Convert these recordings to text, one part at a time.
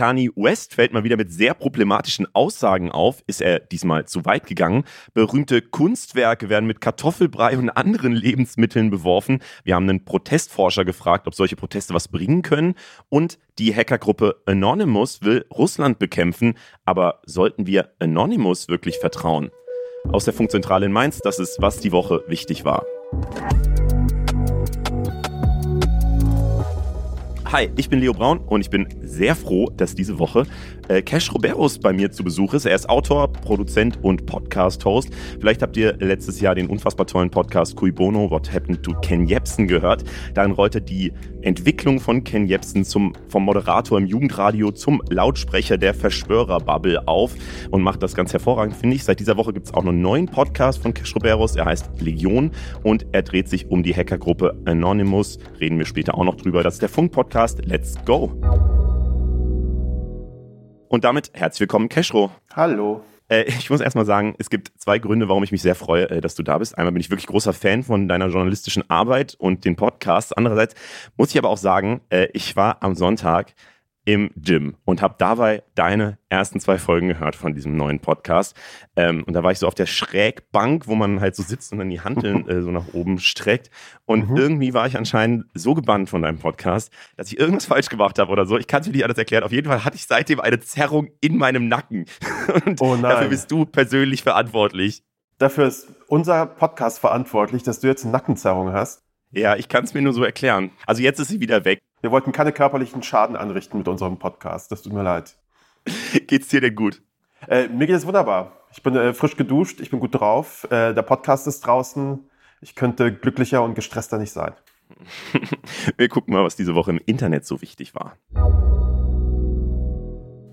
Kanye West fällt mal wieder mit sehr problematischen Aussagen auf. Ist er diesmal zu weit gegangen? Berühmte Kunstwerke werden mit Kartoffelbrei und anderen Lebensmitteln beworfen. Wir haben einen Protestforscher gefragt, ob solche Proteste was bringen können. Und die Hackergruppe Anonymous will Russland bekämpfen. Aber sollten wir Anonymous wirklich vertrauen? Aus der Funkzentrale in Mainz, das ist, was die Woche wichtig war. Hi, ich bin Leo Braun und ich bin sehr froh, dass diese Woche äh, Cash Roberus bei mir zu Besuch ist. Er ist Autor, Produzent und Podcast-Host. Vielleicht habt ihr letztes Jahr den unfassbar tollen Podcast Cui Bono, What Happened to Ken Jebsen gehört. Darin rollt er die Entwicklung von Ken Jebsen zum, vom Moderator im Jugendradio zum Lautsprecher der Verschwörerbubble auf und macht das ganz hervorragend, finde ich. Seit dieser Woche gibt es auch noch einen neuen Podcast von Cash Roberus. Er heißt Legion und er dreht sich um die Hackergruppe Anonymous. Reden wir später auch noch drüber. Das ist der Funk-Podcast. Let's go! Und damit herzlich willkommen, Cashro. Hallo. Äh, ich muss erstmal sagen, es gibt zwei Gründe, warum ich mich sehr freue, äh, dass du da bist. Einmal bin ich wirklich großer Fan von deiner journalistischen Arbeit und den Podcasts. Andererseits muss ich aber auch sagen, äh, ich war am Sonntag im Gym und habe dabei deine ersten zwei Folgen gehört von diesem neuen Podcast. Ähm, und da war ich so auf der Schrägbank, wo man halt so sitzt und dann die Handeln äh, so nach oben streckt. Und mhm. irgendwie war ich anscheinend so gebannt von deinem Podcast, dass ich irgendwas falsch gemacht habe oder so. Ich kann es dir nicht alles erklären. Auf jeden Fall hatte ich seitdem eine Zerrung in meinem Nacken. Und oh dafür bist du persönlich verantwortlich. Dafür ist unser Podcast verantwortlich, dass du jetzt eine Nackenzerrung hast. Ja, ich kann es mir nur so erklären. Also jetzt ist sie wieder weg. Wir wollten keine körperlichen Schaden anrichten mit unserem Podcast. Das tut mir leid. Geht's dir denn gut? Äh, mir geht es wunderbar. Ich bin äh, frisch geduscht, ich bin gut drauf. Äh, der Podcast ist draußen. Ich könnte glücklicher und gestresster nicht sein. Wir gucken mal, was diese Woche im Internet so wichtig war.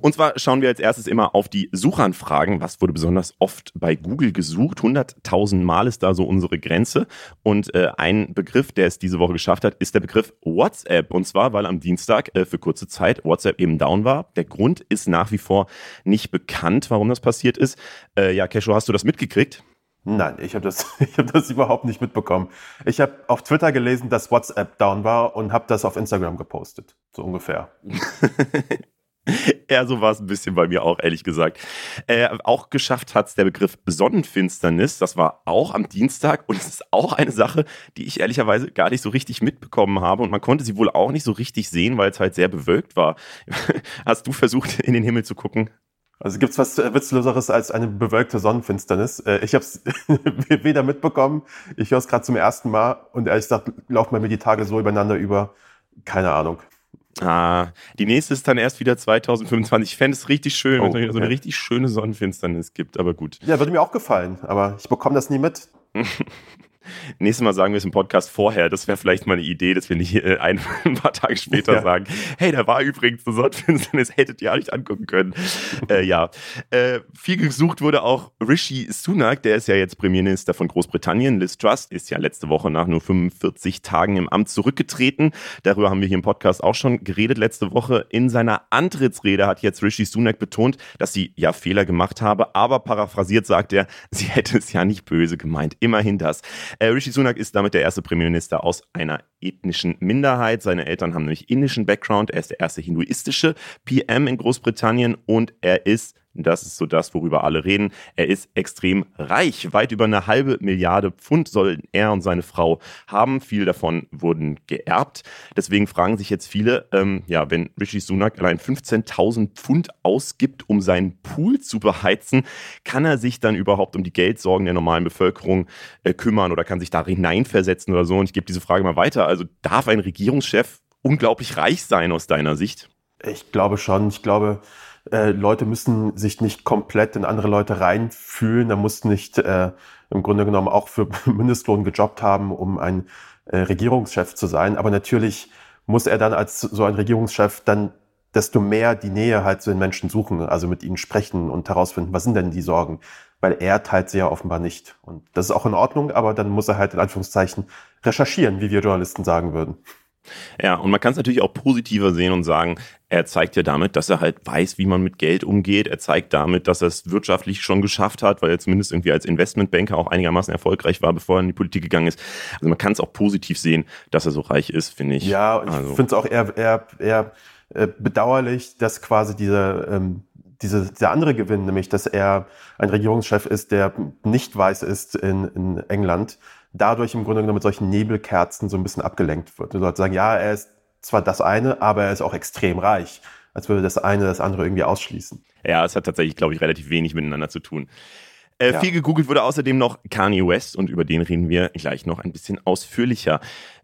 Und zwar schauen wir als erstes immer auf die Suchanfragen. Was wurde besonders oft bei Google gesucht? 100.000 Mal ist da so unsere Grenze. Und äh, ein Begriff, der es diese Woche geschafft hat, ist der Begriff WhatsApp. Und zwar, weil am Dienstag äh, für kurze Zeit WhatsApp eben down war. Der Grund ist nach wie vor nicht bekannt, warum das passiert ist. Äh, ja, Kesho, hast du das mitgekriegt? Nein, ich habe das, ich hab das überhaupt nicht mitbekommen. Ich habe auf Twitter gelesen, dass WhatsApp down war und habe das auf Instagram gepostet. So ungefähr. Ja, so war es ein bisschen bei mir auch, ehrlich gesagt. Äh, auch geschafft hat es der Begriff Sonnenfinsternis. Das war auch am Dienstag und es ist auch eine Sache, die ich ehrlicherweise gar nicht so richtig mitbekommen habe. Und man konnte sie wohl auch nicht so richtig sehen, weil es halt sehr bewölkt war. Hast du versucht, in den Himmel zu gucken? Also gibt es was Witzloseres als eine bewölkte Sonnenfinsternis? Äh, ich habe es weder mitbekommen, ich höre es gerade zum ersten Mal und ehrlich gesagt laufen mir die Tage so übereinander über. Keine Ahnung. Ah, die nächste ist dann erst wieder 2025. Ich fände es richtig schön, wenn es wieder so eine richtig schöne Sonnenfinsternis gibt, aber gut. Ja, würde mir auch gefallen, aber ich bekomme das nie mit. Nächstes Mal sagen wir es im Podcast vorher. Das wäre vielleicht mal eine Idee, dass wir nicht äh, ein, ein, paar Tage später ja. sagen, hey, da war übrigens eine Sonnenfinsternis, hättet ihr auch nicht angucken können. äh, ja, äh, viel gesucht wurde auch Rishi Sunak, der ist ja jetzt Premierminister von Großbritannien. Liz Truss ist ja letzte Woche nach nur 45 Tagen im Amt zurückgetreten. Darüber haben wir hier im Podcast auch schon geredet letzte Woche. In seiner Antrittsrede hat jetzt Rishi Sunak betont, dass sie ja Fehler gemacht habe, aber paraphrasiert sagt er, sie hätte es ja nicht böse gemeint. Immerhin das. Äh, Rishi Sunak ist damit der erste Premierminister aus einer ethnischen Minderheit. Seine Eltern haben nämlich indischen Background. Er ist der erste hinduistische PM in Großbritannien und er ist das ist so das, worüber alle reden. Er ist extrem reich. Weit über eine halbe Milliarde Pfund sollen er und seine Frau haben. Viel davon wurden geerbt. Deswegen fragen sich jetzt viele, ähm, ja, wenn Rishi Sunak allein 15.000 Pfund ausgibt, um seinen Pool zu beheizen, kann er sich dann überhaupt um die Geldsorgen der normalen Bevölkerung äh, kümmern oder kann sich da hineinversetzen oder so? Und ich gebe diese Frage mal weiter. Also darf ein Regierungschef unglaublich reich sein aus deiner Sicht? Ich glaube schon. Ich glaube, äh, Leute müssen sich nicht komplett in andere Leute reinfühlen. Da muss nicht äh, im Grunde genommen auch für Mindestlohn gejobbt haben, um ein äh, Regierungschef zu sein. Aber natürlich muss er dann als so ein Regierungschef dann desto mehr die Nähe halt zu den Menschen suchen, also mit ihnen sprechen und herausfinden, was sind denn die Sorgen, weil er teilt sie ja offenbar nicht. Und das ist auch in Ordnung, aber dann muss er halt in Anführungszeichen recherchieren, wie wir Journalisten sagen würden. Ja, und man kann es natürlich auch positiver sehen und sagen, er zeigt ja damit, dass er halt weiß, wie man mit Geld umgeht. Er zeigt damit, dass er es wirtschaftlich schon geschafft hat, weil er zumindest irgendwie als Investmentbanker auch einigermaßen erfolgreich war, bevor er in die Politik gegangen ist. Also man kann es auch positiv sehen, dass er so reich ist, finde ich. Ja, und also. ich finde es auch, er, er, er äh, bedauerlich, dass quasi diese, ähm, diese, dieser andere Gewinn, nämlich dass er ein Regierungschef ist, der nicht weiß ist in, in England, dadurch im Grunde genommen mit solchen Nebelkerzen so ein bisschen abgelenkt wird. Du sollst sagen, ja, er ist zwar das eine, aber er ist auch extrem reich. Als würde das eine das andere irgendwie ausschließen. Ja, es hat tatsächlich, glaube ich, relativ wenig miteinander zu tun. Äh, ja. Viel gegoogelt wurde außerdem noch Kanye West und über den reden wir gleich noch ein bisschen ausführlicher.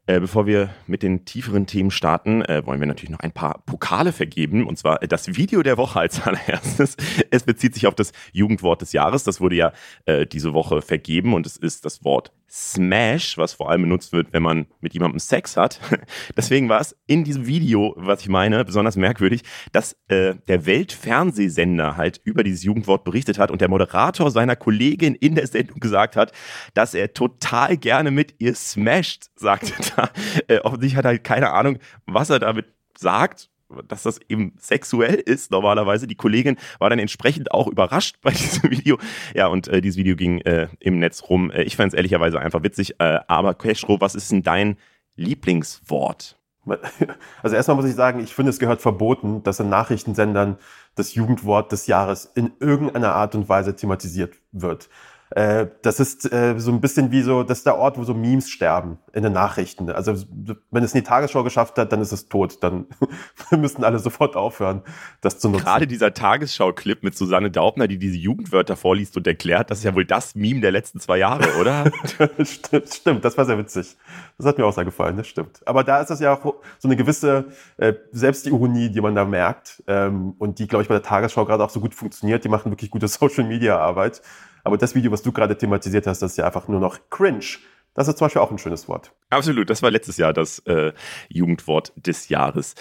Äh, bevor wir mit den tieferen Themen starten, äh, wollen wir natürlich noch ein paar Pokale vergeben. Und zwar das Video der Woche als allererstes. Es bezieht sich auf das Jugendwort des Jahres. Das wurde ja äh, diese Woche vergeben und es ist das Wort Smash, was vor allem benutzt wird, wenn man mit jemandem Sex hat. Deswegen war es in diesem Video, was ich meine, besonders merkwürdig, dass äh, der Weltfernsehsender halt über dieses Jugendwort berichtet hat und der Moderator seiner Kollegin in der Sendung gesagt hat, dass er total gerne mit ihr smasht, sagte da. Äh, offensichtlich hat er halt keine Ahnung, was er damit sagt dass das eben sexuell ist normalerweise. Die Kollegin war dann entsprechend auch überrascht bei diesem Video. Ja, und äh, dieses Video ging äh, im Netz rum. Äh, ich fand es ehrlicherweise einfach witzig. Äh, aber Keschro, was ist denn dein Lieblingswort? Also erstmal muss ich sagen, ich finde, es gehört verboten, dass in Nachrichtensendern das Jugendwort des Jahres in irgendeiner Art und Weise thematisiert wird. Äh, das ist äh, so ein bisschen wie so, das ist der Ort, wo so Memes sterben in den Nachrichten. Also wenn es in die Tagesschau geschafft hat, dann ist es tot. Dann müssen alle sofort aufhören, das zu nutzen. Gerade dieser Tagesschau-Clip mit Susanne Daubner, die diese Jugendwörter vorliest und erklärt, das ist ja wohl das Meme der letzten zwei Jahre, oder? stimmt, stimmt, das war sehr witzig. Das hat mir auch sehr gefallen, das stimmt. Aber da ist das ja auch so eine gewisse äh, Selbstironie, die man da merkt ähm, und die, glaube ich, bei der Tagesschau gerade auch so gut funktioniert. Die machen wirklich gute Social-Media-Arbeit. Aber das Video, was du gerade thematisiert hast, das ist ja einfach nur noch cringe. Das ist zum Beispiel auch ein schönes Wort. Absolut, das war letztes Jahr das äh, Jugendwort des Jahres.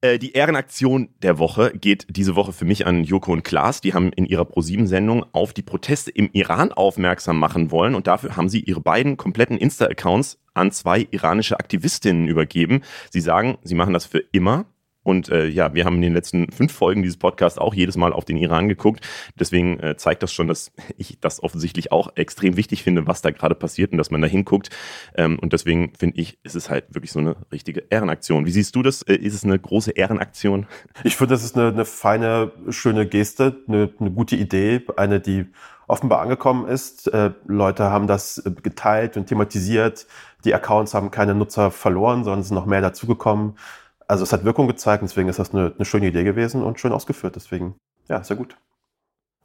Äh, die Ehrenaktion der Woche geht diese Woche für mich an Joko und Klaas. Die haben in ihrer ProSieben-Sendung auf die Proteste im Iran aufmerksam machen wollen und dafür haben sie ihre beiden kompletten Insta-Accounts an zwei iranische Aktivistinnen übergeben. Sie sagen, sie machen das für immer und äh, ja, wir haben in den letzten fünf Folgen dieses Podcasts auch jedes Mal auf den Iran geguckt. Deswegen äh, zeigt das schon, dass ich das offensichtlich auch extrem wichtig finde, was da gerade passiert und dass man da hinguckt. Ähm, und deswegen finde ich, ist es halt wirklich so eine richtige Ehrenaktion. Wie siehst du das? Äh, ist es eine große Ehrenaktion? Ich finde, das ist eine, eine feine, schöne Geste, eine, eine gute Idee, eine, die offenbar angekommen ist. Äh, Leute haben das äh, geteilt und thematisiert. Die Accounts haben keine Nutzer verloren, sondern sind noch mehr dazugekommen. Also es hat Wirkung gezeigt, deswegen ist das eine, eine schöne Idee gewesen und schön ausgeführt. Deswegen, ja, sehr gut.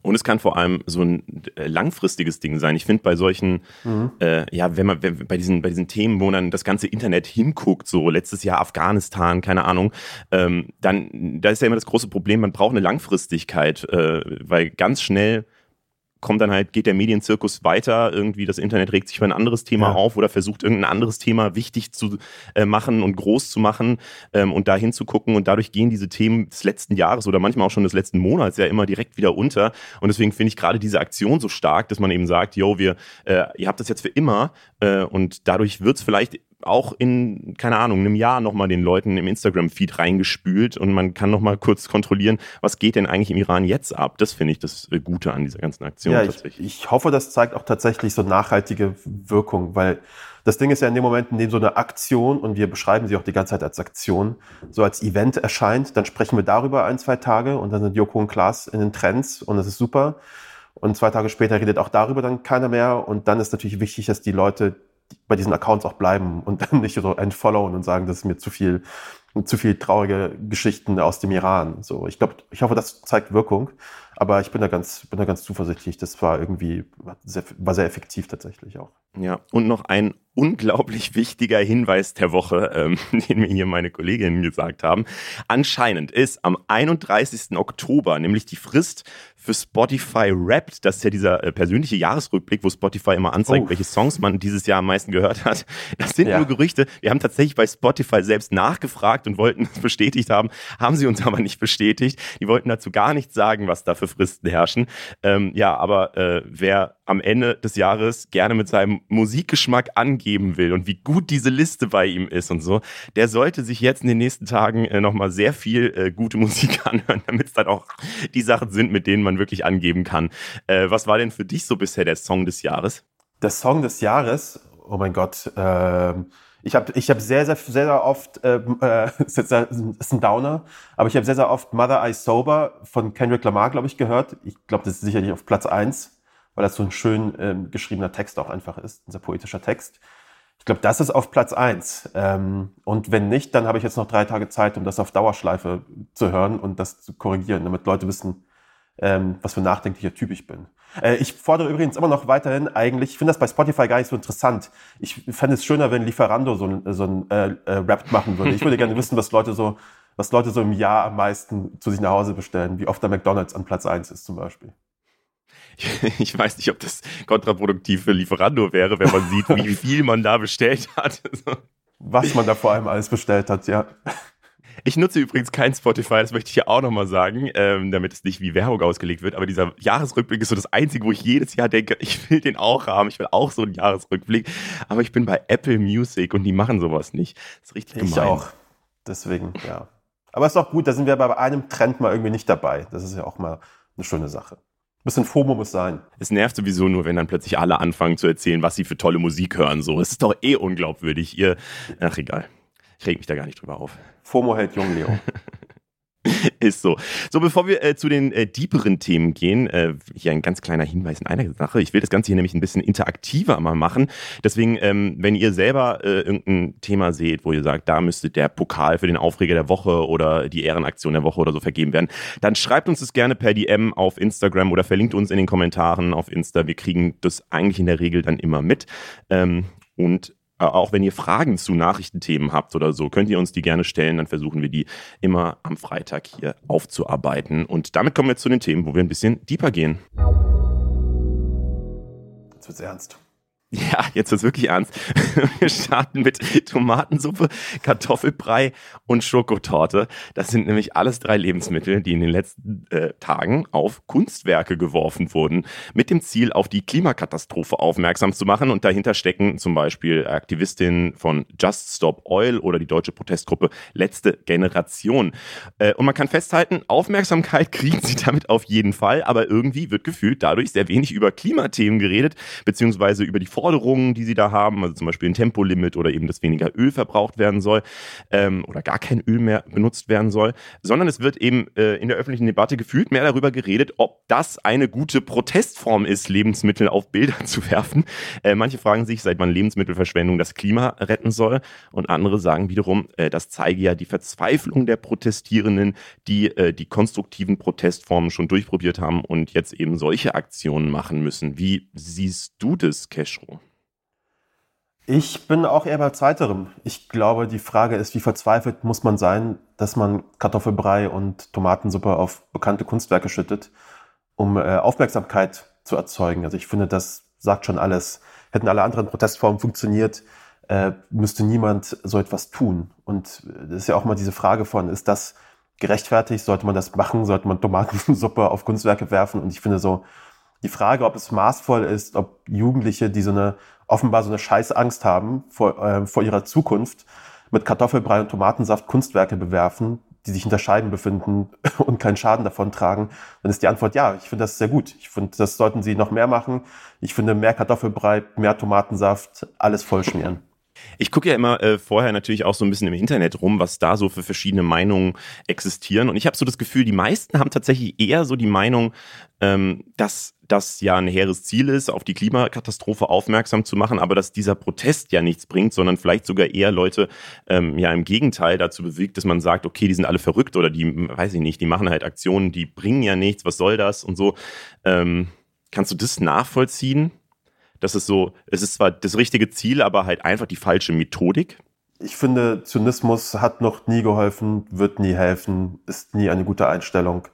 Und es kann vor allem so ein äh, langfristiges Ding sein. Ich finde bei solchen, mhm. äh, ja, wenn man wenn, bei diesen bei diesen Themen, wo dann das ganze Internet hinguckt, so letztes Jahr Afghanistan, keine Ahnung, ähm, dann da ist ja immer das große Problem, man braucht eine Langfristigkeit, äh, weil ganz schnell kommt dann halt, geht der Medienzirkus weiter, irgendwie das Internet regt sich für ein anderes Thema ja. auf oder versucht irgendein anderes Thema wichtig zu äh, machen und groß zu machen ähm, und da hinzugucken und dadurch gehen diese Themen des letzten Jahres oder manchmal auch schon des letzten Monats ja immer direkt wieder unter und deswegen finde ich gerade diese Aktion so stark, dass man eben sagt, yo, wir, äh, ihr habt das jetzt für immer äh, und dadurch wird es vielleicht auch in, keine Ahnung, einem Jahr nochmal den Leuten im Instagram-Feed reingespült und man kann nochmal kurz kontrollieren, was geht denn eigentlich im Iran jetzt ab. Das finde ich das Gute an dieser ganzen Aktion ja, tatsächlich. Ich, ich hoffe, das zeigt auch tatsächlich so nachhaltige Wirkung, weil das Ding ist ja in dem Moment, in dem so eine Aktion, und wir beschreiben sie auch die ganze Zeit als Aktion, so als Event erscheint, dann sprechen wir darüber ein, zwei Tage und dann sind Joko und Klaas in den Trends und das ist super. Und zwei Tage später redet auch darüber dann keiner mehr. Und dann ist natürlich wichtig, dass die Leute bei diesen Accounts auch bleiben und dann nicht so entfollowen und sagen, das ist mir zu viel, zu viel traurige Geschichten aus dem Iran. So, ich glaube, ich hoffe, das zeigt Wirkung. Aber ich bin da ganz, bin da ganz zuversichtlich. Das war irgendwie, sehr, war sehr effektiv tatsächlich auch. Ja, und noch ein unglaublich wichtiger Hinweis der Woche, ähm, den mir hier meine Kolleginnen gesagt haben. Anscheinend ist am 31. Oktober nämlich die Frist für Spotify Wrapped. Das ist ja dieser äh, persönliche Jahresrückblick, wo Spotify immer anzeigt, oh. welche Songs man dieses Jahr am meisten gehört hat. Das sind ja. nur Gerüchte. Wir haben tatsächlich bei Spotify selbst nachgefragt und wollten es bestätigt haben, haben sie uns aber nicht bestätigt. Die wollten dazu gar nichts sagen, was da für Fristen herrschen. Ähm, ja, aber äh, wer am Ende des Jahres gerne mit seinem Musikgeschmack angeben will und wie gut diese Liste bei ihm ist und so, der sollte sich jetzt in den nächsten Tagen äh, nochmal sehr viel äh, gute Musik anhören, damit es dann auch die Sachen sind, mit denen man wirklich angeben kann. Äh, was war denn für dich so bisher der Song des Jahres? Der Song des Jahres, oh mein Gott, äh, Ich habe ich hab sehr, sehr, sehr, oft, äh, äh, ist, jetzt, ist ein Downer, aber ich habe sehr, sehr oft Mother I Sober von Kendrick Lamar, glaube ich, gehört. Ich glaube, das ist sicherlich auf Platz eins, weil das so ein schön ähm, geschriebener Text auch einfach ist, ein sehr poetischer Text. Ich glaube, das ist auf Platz eins. Ähm, und wenn nicht, dann habe ich jetzt noch drei Tage Zeit, um das auf Dauerschleife zu hören und das zu korrigieren, damit Leute wissen, ähm, was für ein nachdenklicher Typ ich bin. Äh, ich fordere übrigens immer noch weiterhin eigentlich, ich finde das bei Spotify gar nicht so interessant. Ich fände es schöner, wenn Lieferando so ein, so ein äh, äh, Rap machen würde. Ich würde gerne wissen, was Leute so, was Leute so im Jahr am meisten zu sich nach Hause bestellen, wie oft der McDonalds an Platz eins ist zum Beispiel. Ich weiß nicht, ob das kontraproduktiv für Lieferando wäre, wenn man sieht, wie viel man da bestellt hat. Was man da vor allem alles bestellt hat, ja. Ich nutze übrigens kein Spotify, das möchte ich hier auch nochmal sagen, ähm, damit es nicht wie Werbung ausgelegt wird. Aber dieser Jahresrückblick ist so das Einzige, wo ich jedes Jahr denke, ich will den auch haben. Ich will auch so einen Jahresrückblick. Aber ich bin bei Apple Music und die machen sowas nicht. Das ist richtig ich gemein. Ich auch. Deswegen, ja. Aber ist auch gut, da sind wir bei einem Trend mal irgendwie nicht dabei. Das ist ja auch mal eine schöne Sache. Ein bisschen FOMO muss sein. Es nervt sowieso nur, wenn dann plötzlich alle anfangen zu erzählen, was sie für tolle Musik hören. So, es ist doch eh unglaubwürdig. Ihr, ach egal. Ich reg mich da gar nicht drüber auf. FOMO hält jung, Leo. Ist so. So, bevor wir äh, zu den äh, deeperen Themen gehen, äh, hier ein ganz kleiner Hinweis in einer Sache. Ich will das Ganze hier nämlich ein bisschen interaktiver mal machen. Deswegen, ähm, wenn ihr selber äh, irgendein Thema seht, wo ihr sagt, da müsste der Pokal für den Aufreger der Woche oder die Ehrenaktion der Woche oder so vergeben werden, dann schreibt uns das gerne per DM auf Instagram oder verlinkt uns in den Kommentaren auf Insta. Wir kriegen das eigentlich in der Regel dann immer mit. Ähm, und auch wenn ihr Fragen zu Nachrichtenthemen habt oder so, könnt ihr uns die gerne stellen. Dann versuchen wir die immer am Freitag hier aufzuarbeiten. Und damit kommen wir zu den Themen, wo wir ein bisschen deeper gehen. Jetzt wird's ernst. Ja, jetzt ist wirklich ernst. Wir starten mit Tomatensuppe, Kartoffelbrei und Schokotorte. Das sind nämlich alles drei Lebensmittel, die in den letzten äh, Tagen auf Kunstwerke geworfen wurden, mit dem Ziel, auf die Klimakatastrophe aufmerksam zu machen. Und dahinter stecken zum Beispiel Aktivistinnen von Just Stop Oil oder die deutsche Protestgruppe Letzte Generation. Äh, und man kann festhalten, Aufmerksamkeit kriegen sie damit auf jeden Fall, aber irgendwie wird gefühlt dadurch sehr wenig über Klimathemen geredet, beziehungsweise über die Forderungen, die sie da haben, also zum Beispiel ein Tempolimit oder eben, dass weniger Öl verbraucht werden soll ähm, oder gar kein Öl mehr benutzt werden soll, sondern es wird eben äh, in der öffentlichen Debatte gefühlt mehr darüber geredet, ob das eine gute Protestform ist, Lebensmittel auf Bilder zu werfen. Äh, manche fragen sich, seit wann Lebensmittelverschwendung das Klima retten soll und andere sagen wiederum, äh, das zeige ja die Verzweiflung der Protestierenden, die äh, die konstruktiven Protestformen schon durchprobiert haben und jetzt eben solche Aktionen machen müssen. Wie siehst du das, Cashro? Ich bin auch eher bei zweiterem. Ich glaube, die Frage ist, wie verzweifelt muss man sein, dass man Kartoffelbrei und Tomatensuppe auf bekannte Kunstwerke schüttet, um äh, Aufmerksamkeit zu erzeugen. Also ich finde, das sagt schon alles. Hätten alle anderen Protestformen funktioniert, äh, müsste niemand so etwas tun. Und das ist ja auch mal diese Frage von, ist das gerechtfertigt? Sollte man das machen? Sollte man Tomatensuppe auf Kunstwerke werfen? Und ich finde so, die Frage, ob es maßvoll ist, ob Jugendliche, die so eine offenbar so eine Scheißangst haben vor, äh, vor ihrer Zukunft, mit Kartoffelbrei und Tomatensaft Kunstwerke bewerfen, die sich hinter Scheiben befinden und keinen Schaden davon tragen, dann ist die Antwort ja. Ich finde das sehr gut. Ich finde, das sollten sie noch mehr machen. Ich finde mehr Kartoffelbrei, mehr Tomatensaft, alles vollschmieren. Ich gucke ja immer äh, vorher natürlich auch so ein bisschen im Internet rum, was da so für verschiedene Meinungen existieren. Und ich habe so das Gefühl, die meisten haben tatsächlich eher so die Meinung, ähm, dass das ja ein hehres Ziel ist, auf die Klimakatastrophe aufmerksam zu machen, aber dass dieser Protest ja nichts bringt, sondern vielleicht sogar eher Leute ähm, ja im Gegenteil dazu bewegt, dass man sagt, okay, die sind alle verrückt oder die, weiß ich nicht, die machen halt Aktionen, die bringen ja nichts, was soll das und so. Ähm, kannst du das nachvollziehen? Das ist so, es ist zwar das richtige Ziel, aber halt einfach die falsche Methodik. Ich finde, Zynismus hat noch nie geholfen, wird nie helfen, ist nie eine gute Einstellung.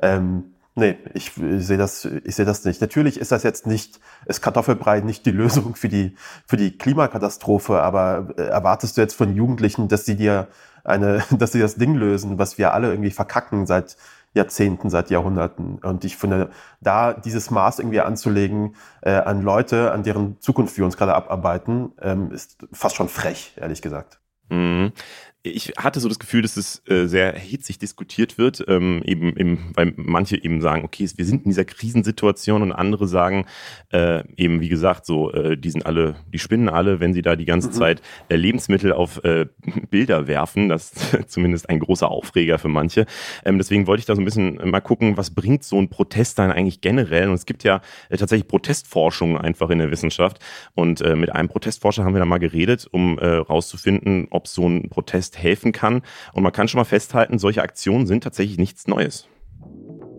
Ähm, nee, ich, ich sehe das, ich sehe das nicht. Natürlich ist das jetzt nicht, ist Kartoffelbrei nicht die Lösung für die, für die Klimakatastrophe, aber äh, erwartest du jetzt von Jugendlichen, dass sie dir eine, dass sie das Ding lösen, was wir alle irgendwie verkacken seit Jahrzehnten, seit Jahrhunderten. Und ich finde, da dieses Maß irgendwie anzulegen äh, an Leute, an deren Zukunft wir uns gerade abarbeiten, ähm, ist fast schon frech, ehrlich gesagt. Mhm. Ich hatte so das Gefühl, dass es äh, sehr hitzig diskutiert wird, ähm, eben, eben, weil manche eben sagen, okay, wir sind in dieser Krisensituation und andere sagen, äh, eben wie gesagt, so, äh, die sind alle, die spinnen alle, wenn sie da die ganze mhm. Zeit äh, Lebensmittel auf äh, Bilder werfen. Das ist zumindest ein großer Aufreger für manche. Ähm, deswegen wollte ich da so ein bisschen mal gucken, was bringt so ein Protest dann eigentlich generell? Und es gibt ja äh, tatsächlich Protestforschung einfach in der Wissenschaft. Und äh, mit einem Protestforscher haben wir da mal geredet, um äh, rauszufinden, ob so ein Protest helfen kann. Und man kann schon mal festhalten, solche Aktionen sind tatsächlich nichts Neues.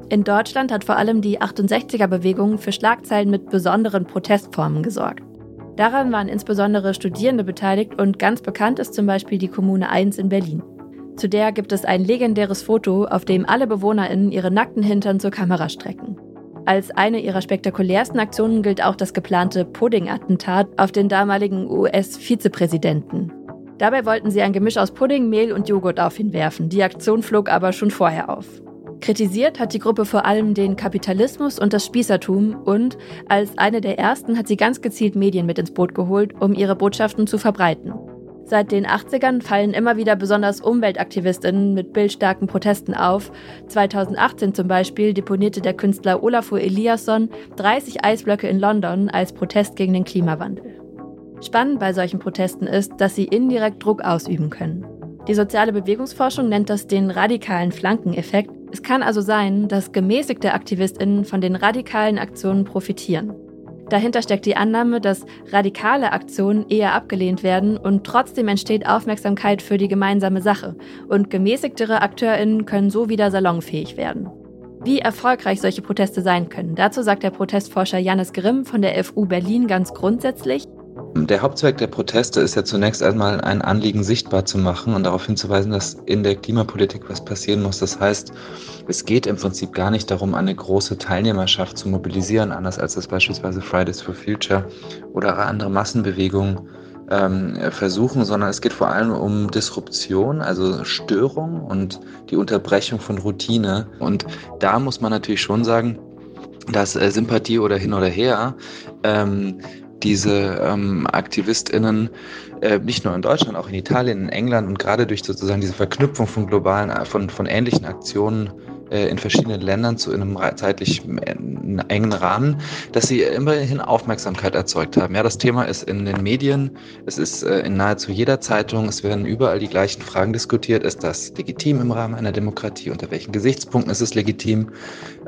In Deutschland hat vor allem die 68er-Bewegung für Schlagzeilen mit besonderen Protestformen gesorgt. Daran waren insbesondere Studierende beteiligt und ganz bekannt ist zum Beispiel die Kommune 1 in Berlin. Zu der gibt es ein legendäres Foto, auf dem alle BewohnerInnen ihre nackten Hintern zur Kamera strecken. Als eine ihrer spektakulärsten Aktionen gilt auch das geplante Pudding-Attentat auf den damaligen US-Vizepräsidenten. Dabei wollten sie ein Gemisch aus Pudding, Mehl und Joghurt auf ihn werfen. Die Aktion flog aber schon vorher auf. Kritisiert hat die Gruppe vor allem den Kapitalismus und das Spießertum und als eine der ersten hat sie ganz gezielt Medien mit ins Boot geholt, um ihre Botschaften zu verbreiten. Seit den 80ern fallen immer wieder besonders Umweltaktivistinnen mit bildstarken Protesten auf. 2018 zum Beispiel deponierte der Künstler Olafur Eliasson 30 Eisblöcke in London als Protest gegen den Klimawandel. Spannend bei solchen Protesten ist, dass sie indirekt Druck ausüben können. Die soziale Bewegungsforschung nennt das den radikalen Flankeneffekt. Es kann also sein, dass gemäßigte Aktivistinnen von den radikalen Aktionen profitieren. Dahinter steckt die Annahme, dass radikale Aktionen eher abgelehnt werden und trotzdem entsteht Aufmerksamkeit für die gemeinsame Sache und gemäßigtere Akteurinnen können so wieder salonfähig werden. Wie erfolgreich solche Proteste sein können, dazu sagt der Protestforscher Janis Grimm von der FU Berlin ganz grundsätzlich, der Hauptzweck der Proteste ist ja zunächst einmal ein Anliegen sichtbar zu machen und darauf hinzuweisen, dass in der Klimapolitik was passieren muss. Das heißt, es geht im Prinzip gar nicht darum, eine große Teilnehmerschaft zu mobilisieren, anders als das beispielsweise Fridays for Future oder andere Massenbewegungen ähm, versuchen, sondern es geht vor allem um Disruption, also Störung und die Unterbrechung von Routine. Und da muss man natürlich schon sagen, dass äh, Sympathie oder hin oder her ähm, diese ähm, AktivistInnen äh, nicht nur in Deutschland, auch in Italien, in England und gerade durch sozusagen diese Verknüpfung von globalen, äh, von, von ähnlichen Aktionen in verschiedenen Ländern zu einem zeitlich äh, engen Rahmen, dass sie immerhin Aufmerksamkeit erzeugt haben. Ja, das Thema ist in den Medien, es ist äh, in nahezu jeder Zeitung, es werden überall die gleichen Fragen diskutiert. Ist das legitim im Rahmen einer Demokratie? Unter welchen Gesichtspunkten ist es legitim?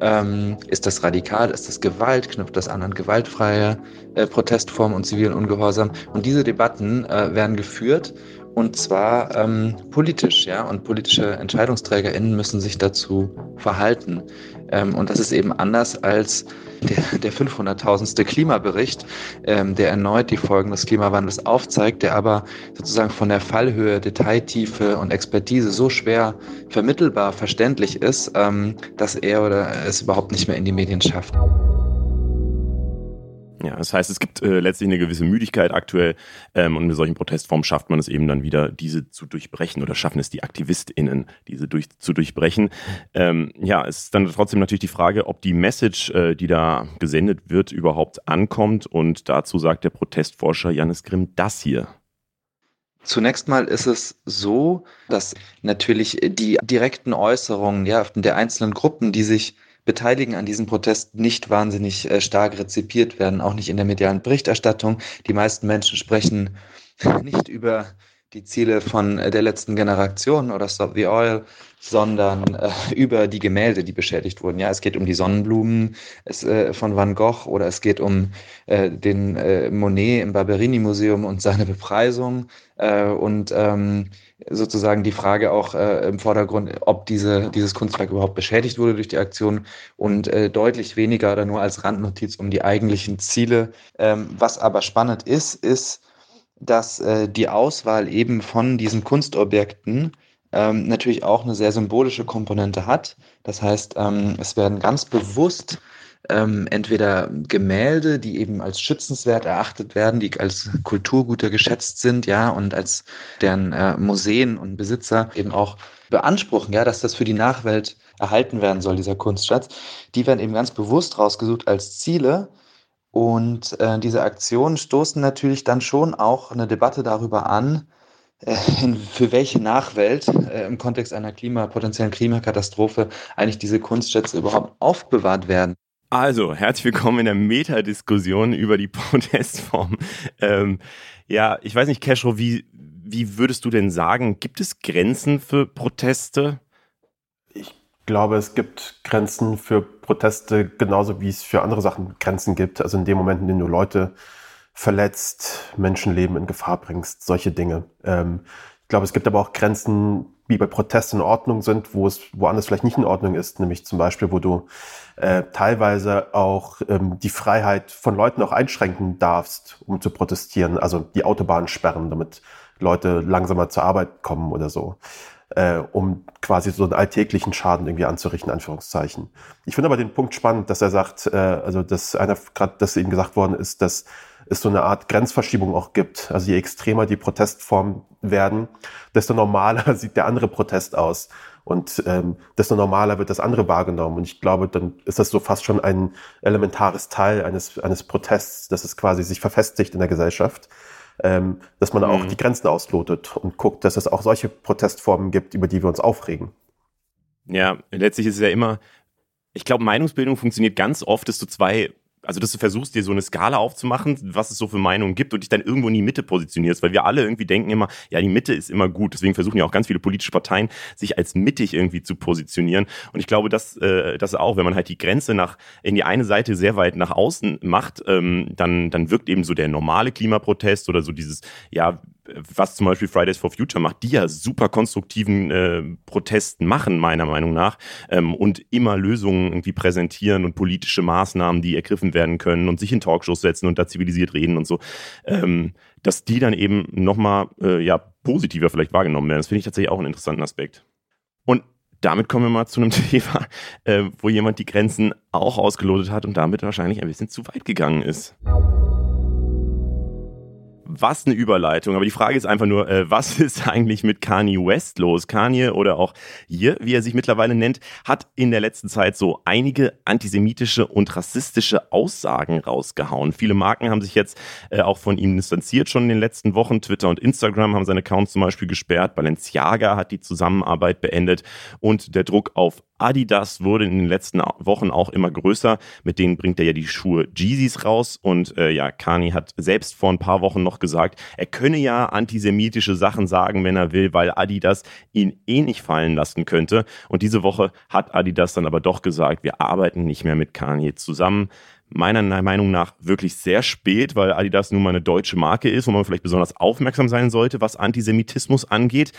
Ähm, ist das radikal? Ist das Gewalt? Knüpft das an an gewaltfreie äh, Protestformen und zivilen Ungehorsam? Und diese Debatten äh, werden geführt und zwar ähm, politisch, ja, und politische EntscheidungsträgerInnen müssen sich dazu verhalten. Ähm, und das ist eben anders als der, der 500.000. Klimabericht, ähm, der erneut die Folgen des Klimawandels aufzeigt, der aber sozusagen von der Fallhöhe, Detailtiefe und Expertise so schwer vermittelbar verständlich ist, ähm, dass er oder es überhaupt nicht mehr in die Medien schafft. Ja, das heißt, es gibt äh, letztlich eine gewisse Müdigkeit aktuell ähm, und mit solchen Protestformen schafft man es eben dann wieder, diese zu durchbrechen oder schaffen es die AktivistInnen, diese durch, zu durchbrechen. Ähm, ja, es ist dann trotzdem natürlich die Frage, ob die Message, äh, die da gesendet wird, überhaupt ankommt und dazu sagt der Protestforscher Janis Grimm das hier. Zunächst mal ist es so, dass natürlich die direkten Äußerungen ja, der einzelnen Gruppen, die sich beteiligen an diesem Protest nicht wahnsinnig äh, stark rezipiert werden, auch nicht in der medialen Berichterstattung. Die meisten Menschen sprechen nicht über die Ziele von äh, der letzten Generation oder Stop the Oil, sondern äh, über die Gemälde, die beschädigt wurden. Ja, es geht um die Sonnenblumen es, äh, von Van Gogh oder es geht um äh, den äh, Monet im Barberini-Museum und seine Bepreisung äh, und ähm, sozusagen die Frage auch äh, im Vordergrund, ob diese, dieses Kunstwerk überhaupt beschädigt wurde durch die Aktion und äh, deutlich weniger oder nur als Randnotiz um die eigentlichen Ziele. Ähm, was aber spannend ist, ist, dass äh, die Auswahl eben von diesen Kunstobjekten ähm, natürlich auch eine sehr symbolische Komponente hat. Das heißt, ähm, es werden ganz bewusst ähm, entweder Gemälde, die eben als schützenswert erachtet werden, die als Kulturgüter geschätzt sind, ja, und als deren äh, Museen und Besitzer eben auch beanspruchen, ja, dass das für die Nachwelt erhalten werden soll, dieser Kunstschatz. Die werden eben ganz bewusst rausgesucht als Ziele. Und äh, diese Aktionen stoßen natürlich dann schon auch eine Debatte darüber an, äh, für welche Nachwelt äh, im Kontext einer Klima, potenziellen Klimakatastrophe eigentlich diese Kunstschätze überhaupt aufbewahrt werden. Also, herzlich willkommen in der Metadiskussion über die Protestform. Ähm, ja, ich weiß nicht, Cashro, wie, wie würdest du denn sagen, gibt es Grenzen für Proteste? Ich glaube, es gibt Grenzen für Proteste genauso wie es für andere Sachen Grenzen gibt. Also in dem Moment, in dem du Leute verletzt, Menschenleben in Gefahr bringst, solche Dinge. Ähm, ich glaube, es gibt aber auch Grenzen, wie bei Protesten in Ordnung sind, wo es woanders vielleicht nicht in Ordnung ist, nämlich zum Beispiel, wo du äh, teilweise auch ähm, die Freiheit von Leuten auch einschränken darfst, um zu protestieren, also die Autobahn sperren, damit Leute langsamer zur Arbeit kommen oder so, äh, um quasi so einen alltäglichen Schaden irgendwie anzurichten, Anführungszeichen. Ich finde aber den Punkt spannend, dass er sagt, äh, also dass einer gerade, dass eben gesagt worden ist, dass es so eine Art Grenzverschiebung auch gibt. Also je extremer die Protestformen werden, desto normaler sieht der andere Protest aus. Und ähm, desto normaler wird das andere wahrgenommen. Und ich glaube, dann ist das so fast schon ein elementares Teil eines, eines Protests, dass es quasi sich verfestigt in der Gesellschaft. Ähm, dass man mhm. auch die Grenzen auslotet und guckt, dass es auch solche Protestformen gibt, über die wir uns aufregen. Ja, letztlich ist es ja immer, ich glaube, Meinungsbildung funktioniert ganz oft, dass du zwei also dass du versuchst, dir so eine Skala aufzumachen, was es so für Meinungen gibt und dich dann irgendwo in die Mitte positionierst, weil wir alle irgendwie denken immer, ja, die Mitte ist immer gut. Deswegen versuchen ja auch ganz viele politische Parteien, sich als mittig irgendwie zu positionieren. Und ich glaube, dass äh, das auch, wenn man halt die Grenze nach in die eine Seite sehr weit nach außen macht, ähm, dann, dann wirkt eben so der normale Klimaprotest oder so dieses, ja, was zum Beispiel Fridays for Future macht, die ja super konstruktiven äh, Protesten machen, meiner Meinung nach, ähm, und immer Lösungen irgendwie präsentieren und politische Maßnahmen, die ergriffen werden können und sich in Talkshows setzen und da zivilisiert reden und so, ähm, dass die dann eben nochmal äh, ja, positiver vielleicht wahrgenommen werden. Das finde ich tatsächlich auch einen interessanten Aspekt. Und damit kommen wir mal zu einem Thema, äh, wo jemand die Grenzen auch ausgelotet hat und damit wahrscheinlich ein bisschen zu weit gegangen ist was eine Überleitung. Aber die Frage ist einfach nur, äh, was ist eigentlich mit Kanye West los? Kanye oder auch hier, wie er sich mittlerweile nennt, hat in der letzten Zeit so einige antisemitische und rassistische Aussagen rausgehauen. Viele Marken haben sich jetzt äh, auch von ihm distanziert schon in den letzten Wochen. Twitter und Instagram haben seine Accounts zum Beispiel gesperrt. Balenciaga hat die Zusammenarbeit beendet und der Druck auf Adidas wurde in den letzten Wochen auch immer größer. Mit denen bringt er ja die Schuhe Jeezys raus. Und äh, ja, Kani hat selbst vor ein paar Wochen noch gesagt, er könne ja antisemitische Sachen sagen, wenn er will, weil Adidas ihn eh nicht fallen lassen könnte. Und diese Woche hat Adidas dann aber doch gesagt, wir arbeiten nicht mehr mit Kanye zusammen meiner Meinung nach wirklich sehr spät, weil Adidas nun mal eine deutsche Marke ist, wo man vielleicht besonders aufmerksam sein sollte, was Antisemitismus angeht.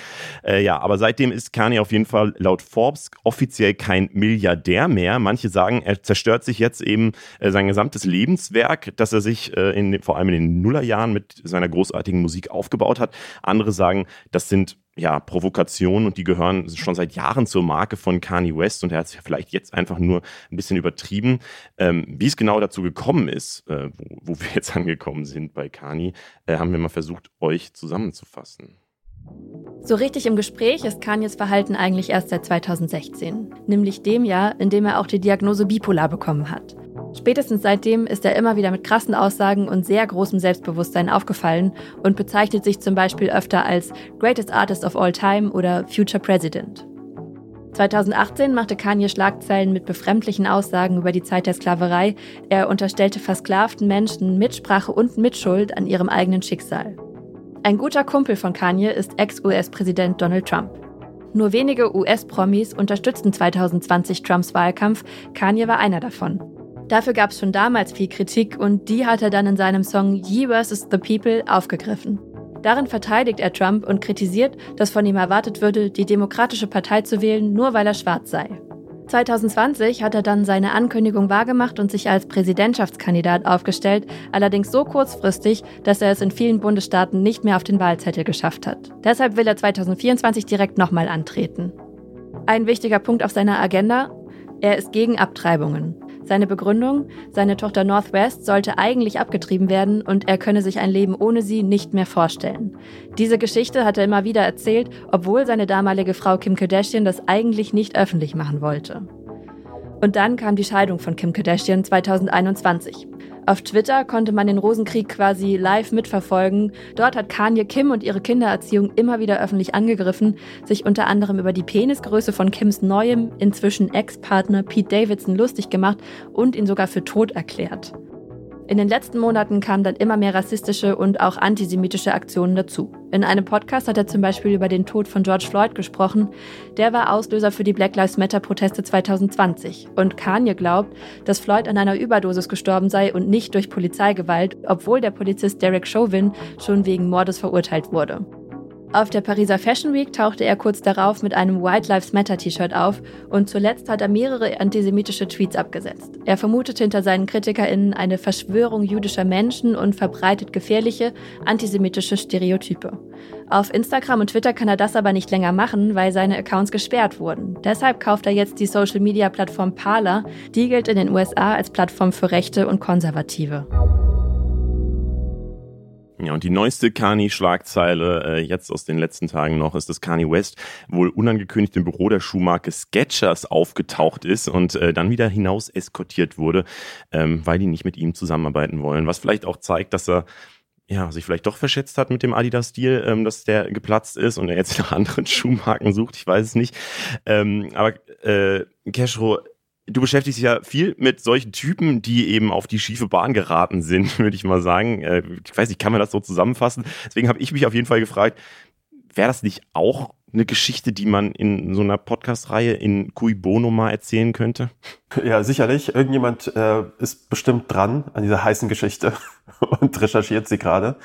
Äh, ja, aber seitdem ist Kanye auf jeden Fall laut Forbes offiziell kein Milliardär mehr. Manche sagen, er zerstört sich jetzt eben äh, sein gesamtes Lebenswerk, das er sich äh, in, vor allem in den Nullerjahren mit seiner großartigen Musik aufgebaut hat. Andere sagen, das sind ja, Provokationen und die gehören schon seit Jahren zur Marke von Kanye West und er hat es ja vielleicht jetzt einfach nur ein bisschen übertrieben. Ähm, wie es genau dazu gekommen ist, äh, wo, wo, wir jetzt angekommen sind bei Kanye, äh, haben wir mal versucht, euch zusammenzufassen. So richtig im Gespräch ist Kanyes Verhalten eigentlich erst seit 2016, nämlich dem Jahr, in dem er auch die Diagnose bipolar bekommen hat. Spätestens seitdem ist er immer wieder mit krassen Aussagen und sehr großem Selbstbewusstsein aufgefallen und bezeichnet sich zum Beispiel öfter als Greatest Artist of All Time oder Future President. 2018 machte Kanye Schlagzeilen mit befremdlichen Aussagen über die Zeit der Sklaverei. Er unterstellte versklavten Menschen Mitsprache und Mitschuld an ihrem eigenen Schicksal. Ein guter Kumpel von Kanye ist Ex-US-Präsident Donald Trump. Nur wenige US-Promis unterstützten 2020 Trumps Wahlkampf, Kanye war einer davon. Dafür gab es schon damals viel Kritik und die hat er dann in seinem Song Ye vs. the People aufgegriffen. Darin verteidigt er Trump und kritisiert, dass von ihm erwartet würde, die Demokratische Partei zu wählen, nur weil er schwarz sei. 2020 hat er dann seine Ankündigung wahrgemacht und sich als Präsidentschaftskandidat aufgestellt, allerdings so kurzfristig, dass er es in vielen Bundesstaaten nicht mehr auf den Wahlzettel geschafft hat. Deshalb will er 2024 direkt nochmal antreten. Ein wichtiger Punkt auf seiner Agenda, er ist gegen Abtreibungen. Seine Begründung, seine Tochter Northwest sollte eigentlich abgetrieben werden und er könne sich ein Leben ohne sie nicht mehr vorstellen. Diese Geschichte hat er immer wieder erzählt, obwohl seine damalige Frau Kim Kardashian das eigentlich nicht öffentlich machen wollte. Und dann kam die Scheidung von Kim Kardashian 2021. Auf Twitter konnte man den Rosenkrieg quasi live mitverfolgen. Dort hat Kanye Kim und ihre Kindererziehung immer wieder öffentlich angegriffen, sich unter anderem über die Penisgröße von Kims neuem, inzwischen Ex-Partner Pete Davidson lustig gemacht und ihn sogar für tot erklärt. In den letzten Monaten kamen dann immer mehr rassistische und auch antisemitische Aktionen dazu. In einem Podcast hat er zum Beispiel über den Tod von George Floyd gesprochen. Der war Auslöser für die Black Lives Matter-Proteste 2020. Und Kanye glaubt, dass Floyd an einer Überdosis gestorben sei und nicht durch Polizeigewalt, obwohl der Polizist Derek Chauvin schon wegen Mordes verurteilt wurde. Auf der Pariser Fashion Week tauchte er kurz darauf mit einem White Lives Matter T-Shirt auf und zuletzt hat er mehrere antisemitische Tweets abgesetzt. Er vermutet hinter seinen KritikerInnen eine Verschwörung jüdischer Menschen und verbreitet gefährliche antisemitische Stereotype. Auf Instagram und Twitter kann er das aber nicht länger machen, weil seine Accounts gesperrt wurden. Deshalb kauft er jetzt die Social Media Plattform Parler. Die gilt in den USA als Plattform für Rechte und Konservative. Ja, und die neueste Kanye-Schlagzeile äh, jetzt aus den letzten Tagen noch ist, dass Kanye West wohl unangekündigt im Büro der Schuhmarke Skechers aufgetaucht ist und äh, dann wieder hinaus eskortiert wurde, ähm, weil die nicht mit ihm zusammenarbeiten wollen. Was vielleicht auch zeigt, dass er ja, sich vielleicht doch verschätzt hat mit dem Adidas-Deal, ähm, dass der geplatzt ist und er jetzt nach anderen Schuhmarken sucht. Ich weiß es nicht. Ähm, aber äh, Cashro, Du beschäftigst dich ja viel mit solchen Typen, die eben auf die schiefe Bahn geraten sind, würde ich mal sagen. Äh, ich weiß nicht, kann man das so zusammenfassen? Deswegen habe ich mich auf jeden Fall gefragt, wäre das nicht auch eine Geschichte, die man in so einer Podcast-Reihe in Cui Bono mal erzählen könnte? Ja, sicherlich. Irgendjemand äh, ist bestimmt dran an dieser heißen Geschichte und recherchiert sie gerade.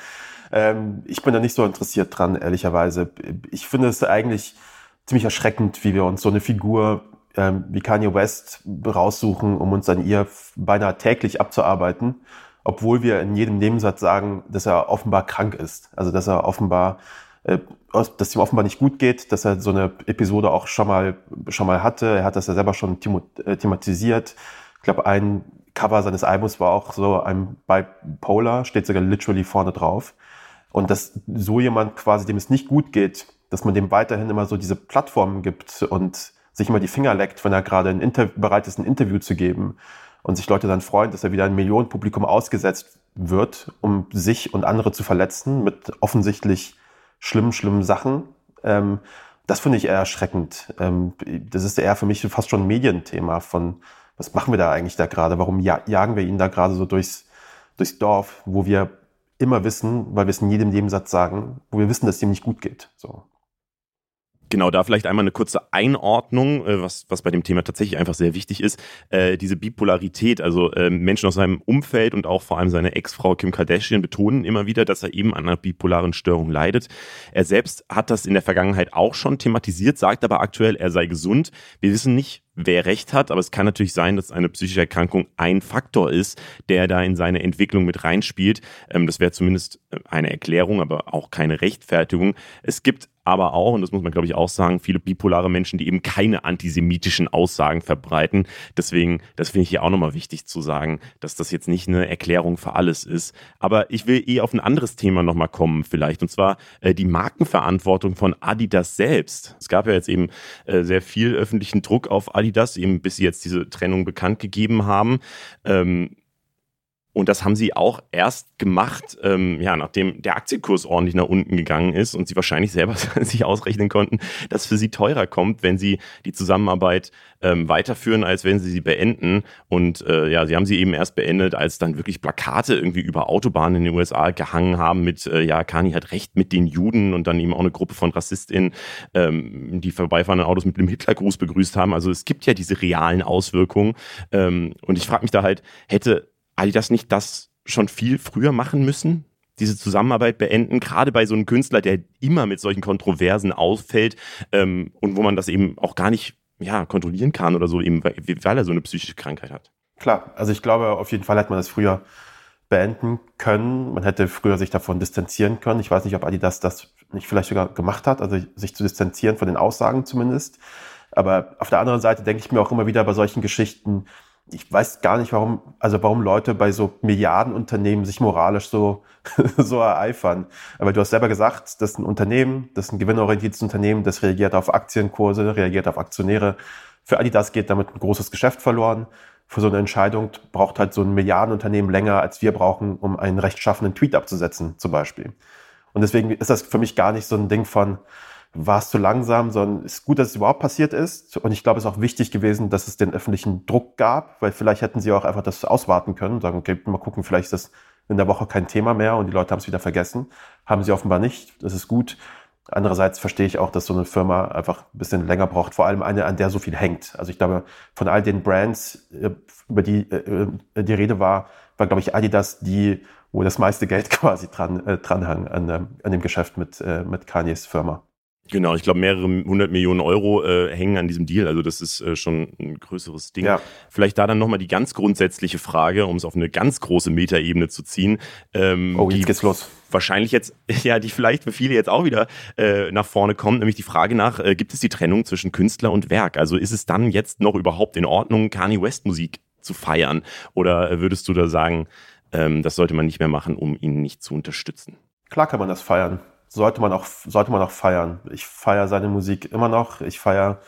Ähm, ich bin da nicht so interessiert dran, ehrlicherweise. Ich finde es eigentlich ziemlich erschreckend, wie wir uns so eine Figur ähm, wie Kanye West raussuchen, um uns an ihr beinahe täglich abzuarbeiten, obwohl wir in jedem Nebensatz sagen, dass er offenbar krank ist. Also dass er offenbar, äh, dass ihm offenbar nicht gut geht, dass er so eine Episode auch schon mal schon mal hatte. Er hat das ja selber schon äh, thematisiert. Ich glaube, ein Cover seines Albums war auch so ein Bipolar, steht sogar literally vorne drauf. Und dass so jemand quasi, dem es nicht gut geht, dass man dem weiterhin immer so diese Plattformen gibt und sich immer die Finger leckt, wenn er gerade ein Inter bereit ist, ein Interview zu geben und sich Leute dann freuen, dass er wieder ein Millionenpublikum ausgesetzt wird, um sich und andere zu verletzen mit offensichtlich schlimmen, schlimmen Sachen. Ähm, das finde ich eher erschreckend. Ähm, das ist eher für mich fast schon ein Medienthema von, was machen wir da eigentlich da gerade? Warum ja jagen wir ihn da gerade so durchs, durchs Dorf, wo wir immer wissen, weil wir es in jedem Nebensatz sagen, wo wir wissen, dass es ihm nicht gut geht. So. Genau, da vielleicht einmal eine kurze Einordnung, äh, was, was bei dem Thema tatsächlich einfach sehr wichtig ist. Äh, diese Bipolarität, also äh, Menschen aus seinem Umfeld und auch vor allem seine Ex-Frau Kim Kardashian betonen immer wieder, dass er eben an einer bipolaren Störung leidet. Er selbst hat das in der Vergangenheit auch schon thematisiert, sagt aber aktuell, er sei gesund. Wir wissen nicht, wer recht hat, aber es kann natürlich sein, dass eine psychische Erkrankung ein Faktor ist, der da in seine Entwicklung mit reinspielt. Ähm, das wäre zumindest eine Erklärung, aber auch keine Rechtfertigung. Es gibt aber auch, und das muss man glaube ich auch sagen, viele bipolare Menschen, die eben keine antisemitischen Aussagen verbreiten. Deswegen, das finde ich hier auch nochmal wichtig zu sagen, dass das jetzt nicht eine Erklärung für alles ist. Aber ich will eh auf ein anderes Thema nochmal kommen vielleicht, und zwar äh, die Markenverantwortung von Adidas selbst. Es gab ja jetzt eben äh, sehr viel öffentlichen Druck auf Adidas, eben bis sie jetzt diese Trennung bekannt gegeben haben. Ähm, und das haben sie auch erst gemacht, ähm, ja, nachdem der Aktienkurs ordentlich nach unten gegangen ist und sie wahrscheinlich selber sich ausrechnen konnten, dass für sie teurer kommt, wenn sie die Zusammenarbeit ähm, weiterführen, als wenn sie sie beenden. Und äh, ja, sie haben sie eben erst beendet, als dann wirklich Plakate irgendwie über Autobahnen in den USA gehangen haben mit, äh, ja, Kani hat recht mit den Juden und dann eben auch eine Gruppe von RassistInnen, ähm, die vorbeifahrenden Autos mit dem Hitlergruß begrüßt haben. Also es gibt ja diese realen Auswirkungen. Ähm, und ich frage mich da halt, hätte Adidas nicht das schon viel früher machen müssen? Diese Zusammenarbeit beenden, gerade bei so einem Künstler, der immer mit solchen Kontroversen auffällt ähm, und wo man das eben auch gar nicht ja, kontrollieren kann oder so, eben weil, weil er so eine psychische Krankheit hat. Klar, also ich glaube, auf jeden Fall hätte man das früher beenden können. Man hätte früher sich davon distanzieren können. Ich weiß nicht, ob Adidas das nicht vielleicht sogar gemacht hat, also sich zu distanzieren von den Aussagen zumindest. Aber auf der anderen Seite denke ich mir auch immer wieder bei solchen Geschichten, ich weiß gar nicht, warum, also warum Leute bei so Milliardenunternehmen sich moralisch so, so ereifern. Aber du hast selber gesagt, das ist ein Unternehmen, das ist ein gewinnorientiertes Unternehmen, das reagiert auf Aktienkurse, reagiert auf Aktionäre, Für Adidas geht damit ein großes Geschäft verloren. Für so eine Entscheidung braucht halt so ein Milliardenunternehmen länger, als wir brauchen, um einen rechtschaffenen Tweet abzusetzen, zum Beispiel. Und deswegen ist das für mich gar nicht so ein Ding von, war es zu langsam, sondern es ist gut, dass es überhaupt passiert ist. Und ich glaube, es ist auch wichtig gewesen, dass es den öffentlichen Druck gab, weil vielleicht hätten sie auch einfach das auswarten können, sagen, okay, mal gucken, vielleicht ist das in der Woche kein Thema mehr und die Leute haben es wieder vergessen. Haben sie offenbar nicht. Das ist gut. Andererseits verstehe ich auch, dass so eine Firma einfach ein bisschen länger braucht, vor allem eine, an der so viel hängt. Also ich glaube, von all den Brands, äh, über die äh, die Rede war, war, glaube ich, Adidas die, wo das meiste Geld quasi dran, äh, dranhang an, an dem Geschäft mit, äh, mit Kanyes Firma. Genau, ich glaube, mehrere hundert Millionen Euro äh, hängen an diesem Deal. Also das ist äh, schon ein größeres Ding. Ja. Vielleicht da dann nochmal die ganz grundsätzliche Frage, um es auf eine ganz große Metaebene zu ziehen. Ähm, oh, jetzt geht's los. Wahrscheinlich jetzt, ja, die vielleicht für viele jetzt auch wieder äh, nach vorne kommt, nämlich die Frage nach, äh, gibt es die Trennung zwischen Künstler und Werk? Also ist es dann jetzt noch überhaupt in Ordnung, Kanye West Musik zu feiern? Oder äh, würdest du da sagen, ähm, das sollte man nicht mehr machen, um ihn nicht zu unterstützen? Klar kann man das feiern sollte man auch, sollte man auch feiern. Ich feiere seine Musik immer noch. Ich feiere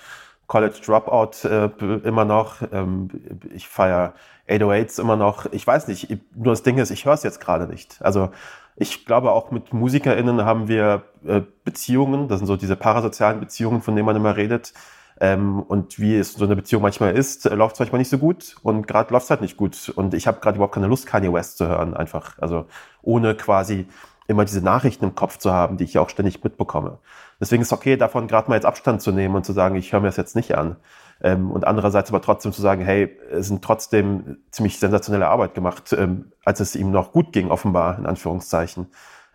College Dropout äh, immer noch. Ähm, ich feiere 808s immer noch. Ich weiß nicht, nur das Ding ist, ich höre es jetzt gerade nicht. Also ich glaube, auch mit MusikerInnen haben wir äh, Beziehungen. Das sind so diese parasozialen Beziehungen, von denen man immer redet. Ähm, und wie es so eine Beziehung manchmal ist, äh, läuft es manchmal nicht so gut und gerade läuft es halt nicht gut. Und ich habe gerade überhaupt keine Lust, Kanye West zu hören, einfach. Also ohne quasi immer diese Nachrichten im Kopf zu haben, die ich auch ständig mitbekomme. Deswegen ist es okay, davon gerade mal jetzt Abstand zu nehmen und zu sagen, ich höre mir das jetzt nicht an. Ähm, und andererseits aber trotzdem zu sagen, hey, es sind trotzdem ziemlich sensationelle Arbeit gemacht, ähm, als es ihm noch gut ging, offenbar, in Anführungszeichen.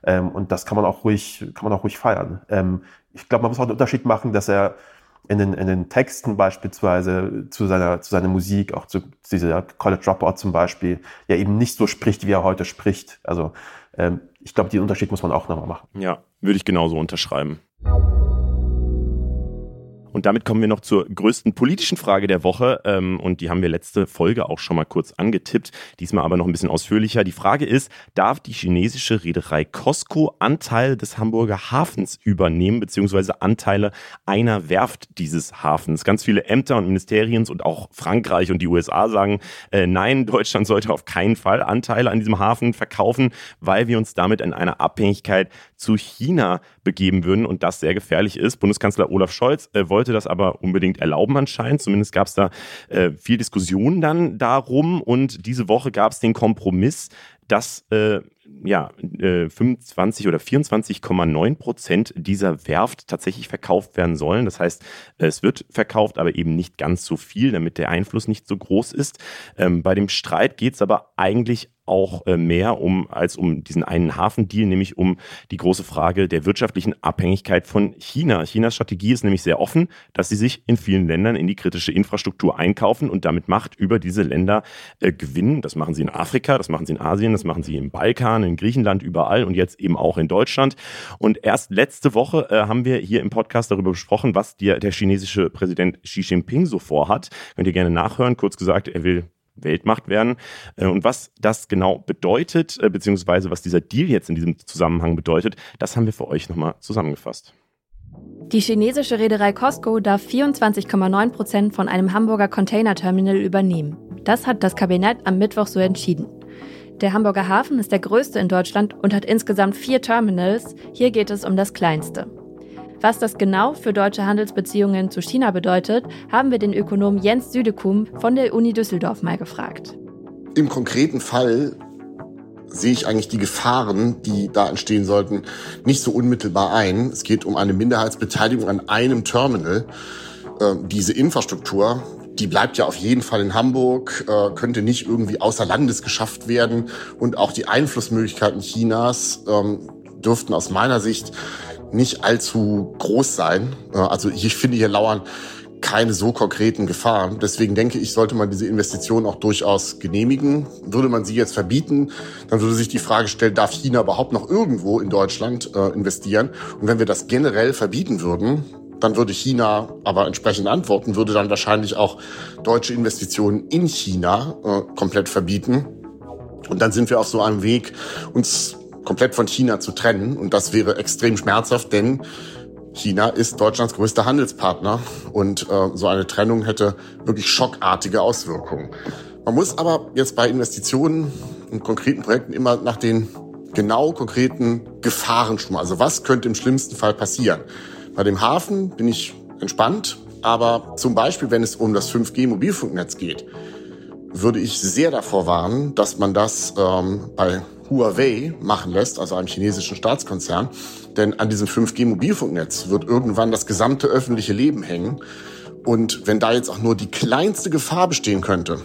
Ähm, und das kann man auch ruhig, kann man auch ruhig feiern. Ähm, ich glaube, man muss auch einen Unterschied machen, dass er in den, in den Texten beispielsweise zu seiner, zu seiner Musik, auch zu, zu dieser College Dropout zum Beispiel, ja eben nicht so spricht, wie er heute spricht. Also ähm, ich glaube, den Unterschied muss man auch nochmal machen. Ja, würde ich genauso unterschreiben. Und damit kommen wir noch zur größten politischen Frage der Woche. Ähm, und die haben wir letzte Folge auch schon mal kurz angetippt. Diesmal aber noch ein bisschen ausführlicher. Die Frage ist, darf die chinesische Reederei Costco Anteile des Hamburger Hafens übernehmen, beziehungsweise Anteile einer Werft dieses Hafens? Ganz viele Ämter und Ministerien und auch Frankreich und die USA sagen, äh, nein, Deutschland sollte auf keinen Fall Anteile an diesem Hafen verkaufen, weil wir uns damit in einer Abhängigkeit zu China begeben würden und das sehr gefährlich ist. Bundeskanzler Olaf Scholz äh, wollte das aber unbedingt erlauben anscheinend. Zumindest gab es da äh, viel Diskussion dann darum und diese Woche gab es den Kompromiss, dass äh, ja, äh, 25 oder 24,9 Prozent dieser Werft tatsächlich verkauft werden sollen. Das heißt, es wird verkauft, aber eben nicht ganz so viel, damit der Einfluss nicht so groß ist. Ähm, bei dem Streit geht es aber eigentlich auch äh, mehr um als um diesen einen Hafendeal, nämlich um die große Frage der wirtschaftlichen Abhängigkeit von China. Chinas Strategie ist nämlich sehr offen, dass sie sich in vielen Ländern in die kritische Infrastruktur einkaufen und damit Macht über diese Länder äh, gewinnen. Das machen sie in Afrika, das machen sie in Asien, das machen sie im Balkan, in Griechenland, überall und jetzt eben auch in Deutschland. Und erst letzte Woche äh, haben wir hier im Podcast darüber gesprochen, was die, der chinesische Präsident Xi Jinping so vorhat. Könnt ihr gerne nachhören. Kurz gesagt, er will Weltmacht werden. Äh, und was das genau bedeutet, äh, beziehungsweise was dieser Deal jetzt in diesem Zusammenhang bedeutet, das haben wir für euch nochmal zusammengefasst. Die chinesische Reederei Costco darf 24,9 Prozent von einem Hamburger Containerterminal übernehmen. Das hat das Kabinett am Mittwoch so entschieden. Der Hamburger Hafen ist der größte in Deutschland und hat insgesamt vier Terminals. Hier geht es um das kleinste. Was das genau für deutsche Handelsbeziehungen zu China bedeutet, haben wir den Ökonom Jens Südekum von der Uni Düsseldorf mal gefragt. Im konkreten Fall sehe ich eigentlich die Gefahren, die da entstehen sollten, nicht so unmittelbar ein. Es geht um eine Minderheitsbeteiligung an einem Terminal. Ähm, diese Infrastruktur, die bleibt ja auf jeden Fall in Hamburg, äh, könnte nicht irgendwie außer Landes geschafft werden. Und auch die Einflussmöglichkeiten Chinas ähm, dürften aus meiner Sicht nicht allzu groß sein. Äh, also ich finde, hier lauern keine so konkreten Gefahren. Deswegen denke ich, sollte man diese Investitionen auch durchaus genehmigen. Würde man sie jetzt verbieten, dann würde sich die Frage stellen, darf China überhaupt noch irgendwo in Deutschland äh, investieren? Und wenn wir das generell verbieten würden, dann würde China aber entsprechend antworten, würde dann wahrscheinlich auch deutsche Investitionen in China äh, komplett verbieten. Und dann sind wir auf so einem Weg, uns komplett von China zu trennen. Und das wäre extrem schmerzhaft, denn China ist Deutschlands größter Handelspartner und äh, so eine Trennung hätte wirklich schockartige Auswirkungen. Man muss aber jetzt bei Investitionen und konkreten Projekten immer nach den genau konkreten Gefahren schon mal. Also was könnte im schlimmsten Fall passieren? Bei dem Hafen bin ich entspannt, aber zum Beispiel, wenn es um das 5G-Mobilfunknetz geht, würde ich sehr davor warnen, dass man das ähm, bei Huawei machen lässt, also einem chinesischen Staatskonzern. Denn an diesem 5G-Mobilfunknetz wird irgendwann das gesamte öffentliche Leben hängen. Und wenn da jetzt auch nur die kleinste Gefahr bestehen könnte,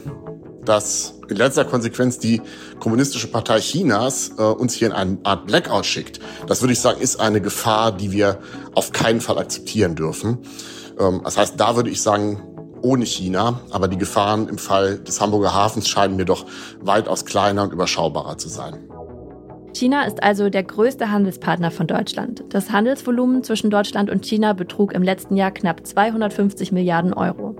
dass in letzter Konsequenz die Kommunistische Partei Chinas äh, uns hier in eine Art Blackout schickt, das würde ich sagen, ist eine Gefahr, die wir auf keinen Fall akzeptieren dürfen. Ähm, das heißt, da würde ich sagen, ohne China. Aber die Gefahren im Fall des Hamburger Hafens scheinen mir doch weitaus kleiner und überschaubarer zu sein. China ist also der größte Handelspartner von Deutschland. Das Handelsvolumen zwischen Deutschland und China betrug im letzten Jahr knapp 250 Milliarden Euro.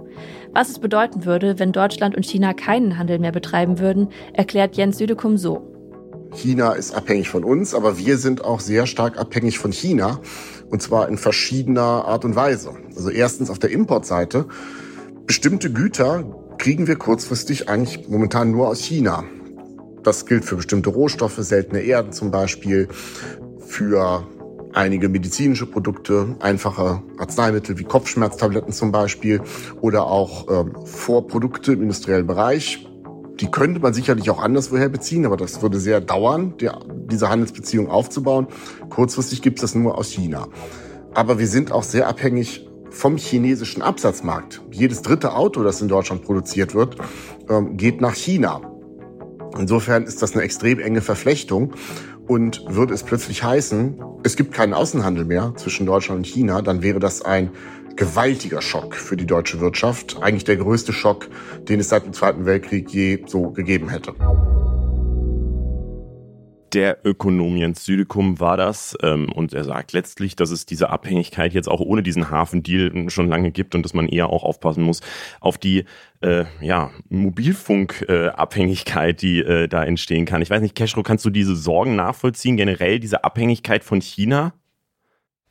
Was es bedeuten würde, wenn Deutschland und China keinen Handel mehr betreiben würden, erklärt Jens Südekum so. China ist abhängig von uns, aber wir sind auch sehr stark abhängig von China. Und zwar in verschiedener Art und Weise. Also erstens auf der Importseite. Bestimmte Güter kriegen wir kurzfristig eigentlich momentan nur aus China. Das gilt für bestimmte Rohstoffe, seltene Erden zum Beispiel, für einige medizinische Produkte, einfache Arzneimittel wie Kopfschmerztabletten zum Beispiel oder auch ähm, Vorprodukte im industriellen Bereich. Die könnte man sicherlich auch anderswoher beziehen, aber das würde sehr dauern, die, diese Handelsbeziehung aufzubauen. Kurzfristig gibt es das nur aus China. Aber wir sind auch sehr abhängig vom chinesischen Absatzmarkt. Jedes dritte Auto, das in Deutschland produziert wird, ähm, geht nach China. Insofern ist das eine extrem enge Verflechtung. Und würde es plötzlich heißen, es gibt keinen Außenhandel mehr zwischen Deutschland und China, dann wäre das ein gewaltiger Schock für die deutsche Wirtschaft. Eigentlich der größte Schock, den es seit dem Zweiten Weltkrieg je so gegeben hätte der Ökonom Jens Südekum war das. Ähm, und er sagt letztlich, dass es diese Abhängigkeit jetzt auch ohne diesen Hafendeal schon lange gibt und dass man eher auch aufpassen muss auf die äh, ja, Mobilfunkabhängigkeit, äh, die äh, da entstehen kann. Ich weiß nicht, Cashro, kannst du diese Sorgen nachvollziehen, generell diese Abhängigkeit von China?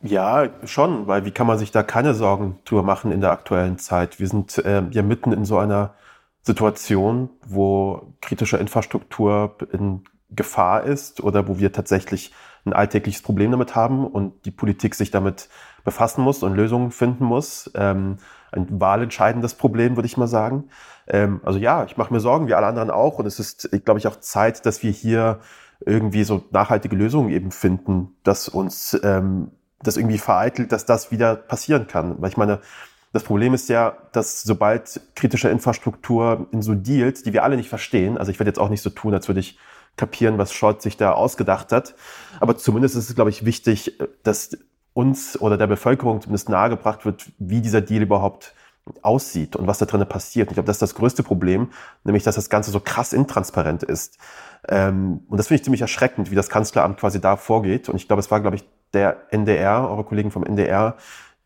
Ja, schon, weil wie kann man sich da keine Sorgen drüber machen in der aktuellen Zeit? Wir sind äh, ja mitten in so einer Situation, wo kritische Infrastruktur in Gefahr ist oder wo wir tatsächlich ein alltägliches Problem damit haben und die Politik sich damit befassen muss und Lösungen finden muss. Ähm, ein wahlentscheidendes Problem, würde ich mal sagen. Ähm, also ja, ich mache mir Sorgen, wie alle anderen auch. Und es ist, glaube ich, auch Zeit, dass wir hier irgendwie so nachhaltige Lösungen eben finden, dass uns ähm, das irgendwie vereitelt, dass das wieder passieren kann. Weil ich meine, das Problem ist ja, dass sobald kritische Infrastruktur in so Deals, die wir alle nicht verstehen, also ich werde jetzt auch nicht so tun, als würde ich kapieren, was Scholz sich da ausgedacht hat. Aber zumindest ist es, glaube ich, wichtig, dass uns oder der Bevölkerung zumindest nahegebracht wird, wie dieser Deal überhaupt aussieht und was da drinnen passiert. ich glaube, das ist das größte Problem, nämlich, dass das Ganze so krass intransparent ist. Ähm, und das finde ich ziemlich erschreckend, wie das Kanzleramt quasi da vorgeht. Und ich glaube, es war, glaube ich, der NDR, eure Kollegen vom NDR,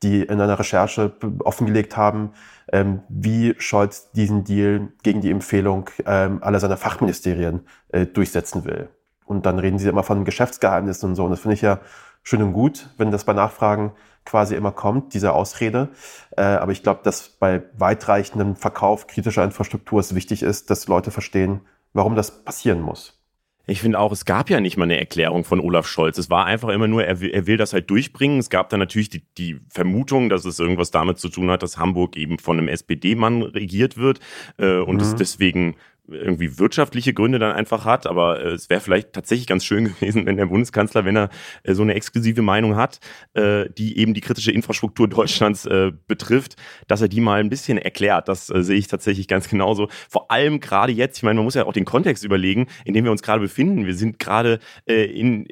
die in einer Recherche offengelegt haben, ähm, wie Scholz diesen Deal gegen die Empfehlung ähm, aller seiner Fachministerien äh, durchsetzen will. Und dann reden sie immer von Geschäftsgeheimnissen und so. Und das finde ich ja schön und gut, wenn das bei Nachfragen quasi immer kommt, diese Ausrede. Äh, aber ich glaube, dass bei weitreichendem Verkauf kritischer Infrastruktur es wichtig ist, dass Leute verstehen, warum das passieren muss. Ich finde auch, es gab ja nicht mal eine Erklärung von Olaf Scholz. Es war einfach immer nur, er will, er will das halt durchbringen. Es gab dann natürlich die, die Vermutung, dass es irgendwas damit zu tun hat, dass Hamburg eben von einem SPD-Mann regiert wird äh, und mhm. es deswegen irgendwie wirtschaftliche Gründe dann einfach hat, aber äh, es wäre vielleicht tatsächlich ganz schön gewesen, wenn der Bundeskanzler, wenn er äh, so eine exklusive Meinung hat, äh, die eben die kritische Infrastruktur Deutschlands äh, betrifft, dass er die mal ein bisschen erklärt. Das äh, sehe ich tatsächlich ganz genauso. Vor allem gerade jetzt, ich meine, man muss ja auch den Kontext überlegen, in dem wir uns gerade befinden. Wir sind gerade äh, in,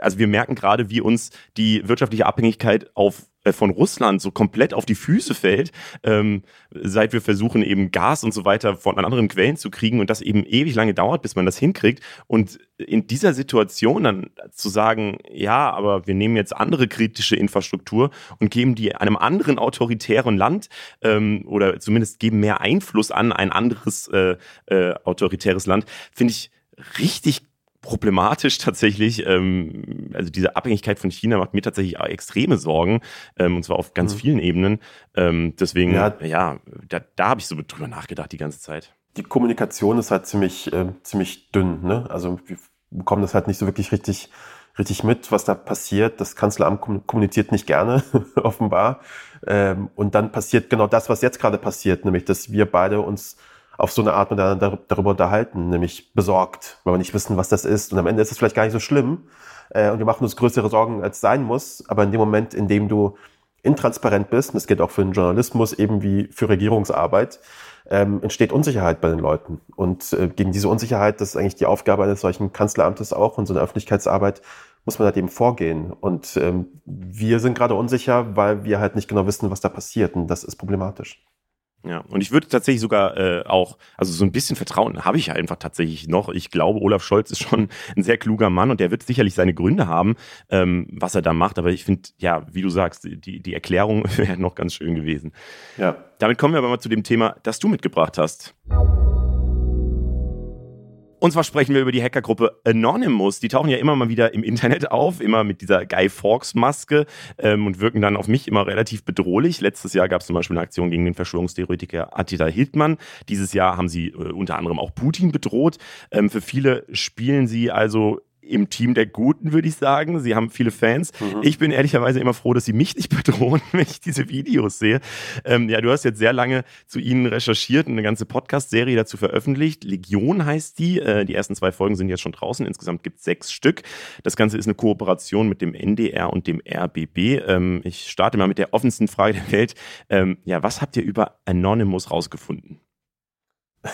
also wir merken gerade, wie uns die wirtschaftliche Abhängigkeit auf äh, von Russland so komplett auf die Füße fällt, ähm, seit wir versuchen eben Gas und so weiter von anderen Quellen zu kriegen und das eben ewig lange dauert, bis man das hinkriegt. Und in dieser Situation dann zu sagen, ja, aber wir nehmen jetzt andere kritische Infrastruktur und geben die einem anderen autoritären Land ähm, oder zumindest geben mehr Einfluss an ein anderes äh, äh, autoritäres Land, finde ich richtig problematisch tatsächlich. Ähm, also diese Abhängigkeit von China macht mir tatsächlich extreme Sorgen, ähm, und zwar auf ganz mhm. vielen Ebenen. Ähm, deswegen, ja, ja da, da habe ich so drüber nachgedacht die ganze Zeit. Die Kommunikation ist halt ziemlich, äh, ziemlich dünn. Ne? Also wir bekommen das halt nicht so wirklich richtig richtig mit, was da passiert. Das Kanzleramt kommuniziert nicht gerne, offenbar. Ähm, und dann passiert genau das, was jetzt gerade passiert, nämlich, dass wir beide uns auf so eine Art miteinander darüber unterhalten, nämlich besorgt, weil wir nicht wissen, was das ist. Und am Ende ist es vielleicht gar nicht so schlimm. Äh, und wir machen uns größere Sorgen, als sein muss. Aber in dem Moment, in dem du intransparent bist, und das gilt auch für den Journalismus, eben wie für Regierungsarbeit, ähm, entsteht Unsicherheit bei den Leuten. Und äh, gegen diese Unsicherheit, das ist eigentlich die Aufgabe eines solchen Kanzleramtes auch und so eine Öffentlichkeitsarbeit, muss man halt eben vorgehen. Und ähm, wir sind gerade unsicher, weil wir halt nicht genau wissen, was da passiert. Und das ist problematisch. Ja, und ich würde tatsächlich sogar äh, auch, also so ein bisschen Vertrauen habe ich einfach tatsächlich noch. Ich glaube, Olaf Scholz ist schon ein sehr kluger Mann und der wird sicherlich seine Gründe haben, ähm, was er da macht. Aber ich finde, ja, wie du sagst, die, die Erklärung wäre noch ganz schön gewesen. Ja. Damit kommen wir aber mal zu dem Thema, das du mitgebracht hast. Und zwar sprechen wir über die Hackergruppe Anonymous. Die tauchen ja immer mal wieder im Internet auf, immer mit dieser Guy Fawkes-Maske ähm, und wirken dann auf mich immer relativ bedrohlich. Letztes Jahr gab es zum Beispiel eine Aktion gegen den Verschwörungstheoretiker Attila Hildmann. Dieses Jahr haben sie äh, unter anderem auch Putin bedroht. Ähm, für viele spielen sie also im Team der Guten, würde ich sagen. Sie haben viele Fans. Mhm. Ich bin ehrlicherweise immer froh, dass sie mich nicht bedrohen, wenn ich diese Videos sehe. Ähm, ja, du hast jetzt sehr lange zu ihnen recherchiert und eine ganze Podcast-Serie dazu veröffentlicht. Legion heißt die. Äh, die ersten zwei Folgen sind jetzt schon draußen. Insgesamt gibt es sechs Stück. Das Ganze ist eine Kooperation mit dem NDR und dem RBB. Ähm, ich starte mal mit der offensten Frage der Welt. Ähm, ja, was habt ihr über Anonymous rausgefunden?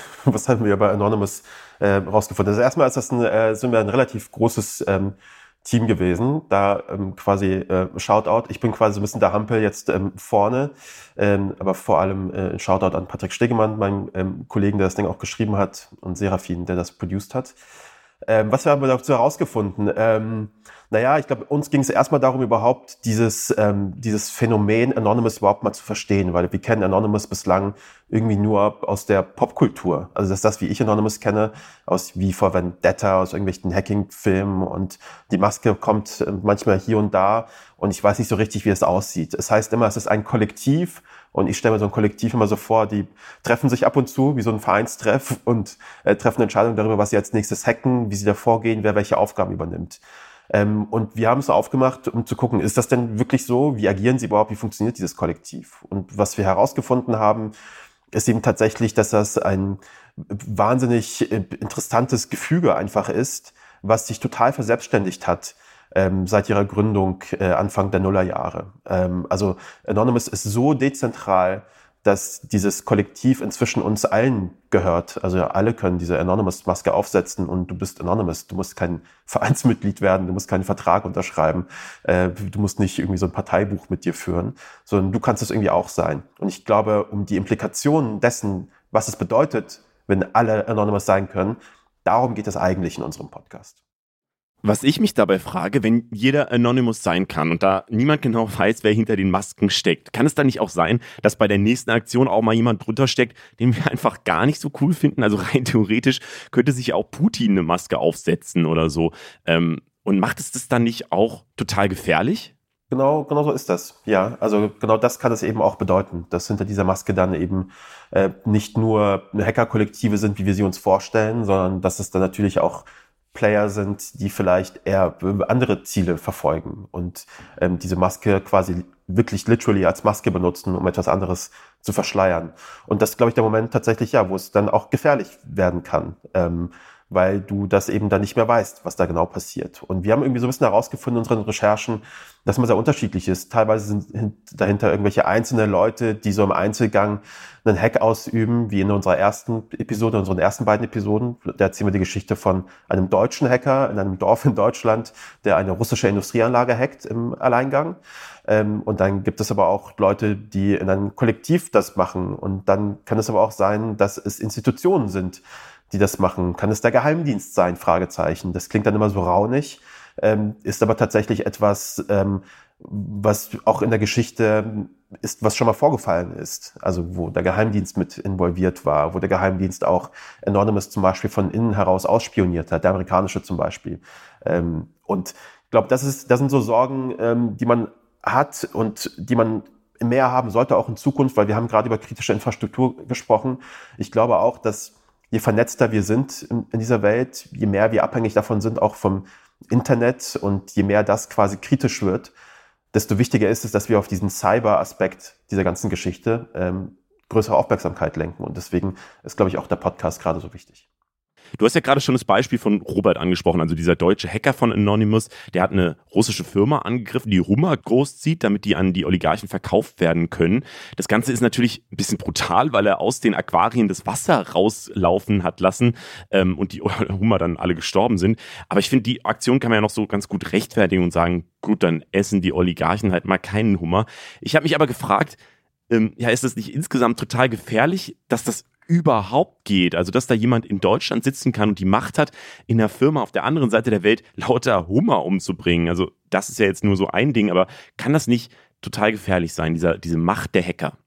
was haben wir bei Anonymous äh, rausgefunden? Also erstmal ist das ein, äh, sind wir ein relativ großes ähm, Team gewesen. Da ähm, quasi äh, Shoutout. Ich bin quasi so ein bisschen der Hampel jetzt ähm, vorne, ähm, aber vor allem äh, Shoutout an Patrick Stegemann, meinen ähm, Kollegen, der das Ding auch geschrieben hat, und Serafin, der das produced hat. Ähm, was haben wir dazu herausgefunden? Ähm, naja, ich glaube, uns ging es erstmal darum, überhaupt dieses, ähm, dieses Phänomen Anonymous überhaupt mal zu verstehen, weil wir kennen Anonymous bislang irgendwie nur aus der Popkultur. Also das ist das, wie ich Anonymous kenne, aus wie vor Vendetta, aus irgendwelchen Hacking-Filmen und die Maske kommt äh, manchmal hier und da und ich weiß nicht so richtig, wie es aussieht. Es heißt immer, es ist ein Kollektiv und ich stelle mir so ein Kollektiv immer so vor, die treffen sich ab und zu wie so ein Vereinstreff und äh, treffen Entscheidungen darüber, was sie als nächstes hacken, wie sie da vorgehen, wer welche Aufgaben übernimmt. Ähm, und wir haben es aufgemacht, um zu gucken, ist das denn wirklich so? Wie agieren sie überhaupt? Wie funktioniert dieses Kollektiv? Und was wir herausgefunden haben, ist eben tatsächlich, dass das ein wahnsinnig äh, interessantes Gefüge einfach ist, was sich total verselbstständigt hat ähm, seit ihrer Gründung äh, Anfang der Nullerjahre. Ähm, also Anonymous ist so dezentral, dass dieses Kollektiv inzwischen uns allen gehört. Also alle können diese Anonymous-Maske aufsetzen und du bist Anonymous. Du musst kein Vereinsmitglied werden, du musst keinen Vertrag unterschreiben, äh, du musst nicht irgendwie so ein Parteibuch mit dir führen, sondern du kannst es irgendwie auch sein. Und ich glaube, um die Implikationen dessen, was es bedeutet, wenn alle Anonymous sein können, darum geht es eigentlich in unserem Podcast. Was ich mich dabei frage, wenn jeder Anonymous sein kann und da niemand genau weiß, wer hinter den Masken steckt, kann es dann nicht auch sein, dass bei der nächsten Aktion auch mal jemand drunter steckt, den wir einfach gar nicht so cool finden? Also rein theoretisch könnte sich auch Putin eine Maske aufsetzen oder so. Ähm, und macht es das dann nicht auch total gefährlich? Genau, genau so ist das. Ja, also genau das kann es eben auch bedeuten, dass hinter dieser Maske dann eben äh, nicht nur Hacker-Kollektive sind, wie wir sie uns vorstellen, sondern dass es dann natürlich auch Player sind, die vielleicht eher andere Ziele verfolgen und ähm, diese Maske quasi wirklich literally als Maske benutzen, um etwas anderes zu verschleiern. Und das ist, glaube ich, der Moment tatsächlich, ja, wo es dann auch gefährlich werden kann. Ähm, weil du das eben dann nicht mehr weißt, was da genau passiert. Und wir haben irgendwie so ein bisschen herausgefunden in unseren Recherchen, dass man sehr unterschiedlich ist. Teilweise sind dahinter irgendwelche einzelne Leute, die so im Einzelgang einen Hack ausüben, wie in unserer ersten Episode, unseren ersten beiden Episoden. Da erzählen wir die Geschichte von einem deutschen Hacker in einem Dorf in Deutschland, der eine russische Industrieanlage hackt im Alleingang. Ähm, und dann gibt es aber auch Leute, die in einem Kollektiv das machen. Und dann kann es aber auch sein, dass es Institutionen sind, die das machen. Kann es der Geheimdienst sein? Fragezeichen. Das klingt dann immer so raunig, ähm, ist aber tatsächlich etwas, ähm, was auch in der Geschichte ist, was schon mal vorgefallen ist. Also wo der Geheimdienst mit involviert war, wo der Geheimdienst auch Anonymous zum Beispiel von innen heraus ausspioniert hat, der amerikanische zum Beispiel. Ähm, und ich glaube, das, das sind so Sorgen, ähm, die man hat und die man mehr haben sollte, auch in Zukunft, weil wir haben gerade über kritische Infrastruktur gesprochen. Ich glaube auch, dass je vernetzter wir sind in, in dieser Welt, je mehr wir abhängig davon sind, auch vom Internet und je mehr das quasi kritisch wird, desto wichtiger ist es, dass wir auf diesen Cyber-Aspekt dieser ganzen Geschichte ähm, größere Aufmerksamkeit lenken. Und deswegen ist, glaube ich, auch der Podcast gerade so wichtig. Du hast ja gerade schon das Beispiel von Robert angesprochen, also dieser deutsche Hacker von Anonymous, der hat eine russische Firma angegriffen, die Hummer großzieht, damit die an die Oligarchen verkauft werden können. Das Ganze ist natürlich ein bisschen brutal, weil er aus den Aquarien das Wasser rauslaufen hat lassen ähm, und die Hummer dann alle gestorben sind. Aber ich finde, die Aktion kann man ja noch so ganz gut rechtfertigen und sagen, gut, dann essen die Oligarchen halt mal keinen Hummer. Ich habe mich aber gefragt, ähm, ja, ist das nicht insgesamt total gefährlich, dass das überhaupt geht. Also, dass da jemand in Deutschland sitzen kann und die Macht hat, in einer Firma auf der anderen Seite der Welt lauter Hummer umzubringen. Also, das ist ja jetzt nur so ein Ding, aber kann das nicht total gefährlich sein, dieser, diese Macht der Hacker?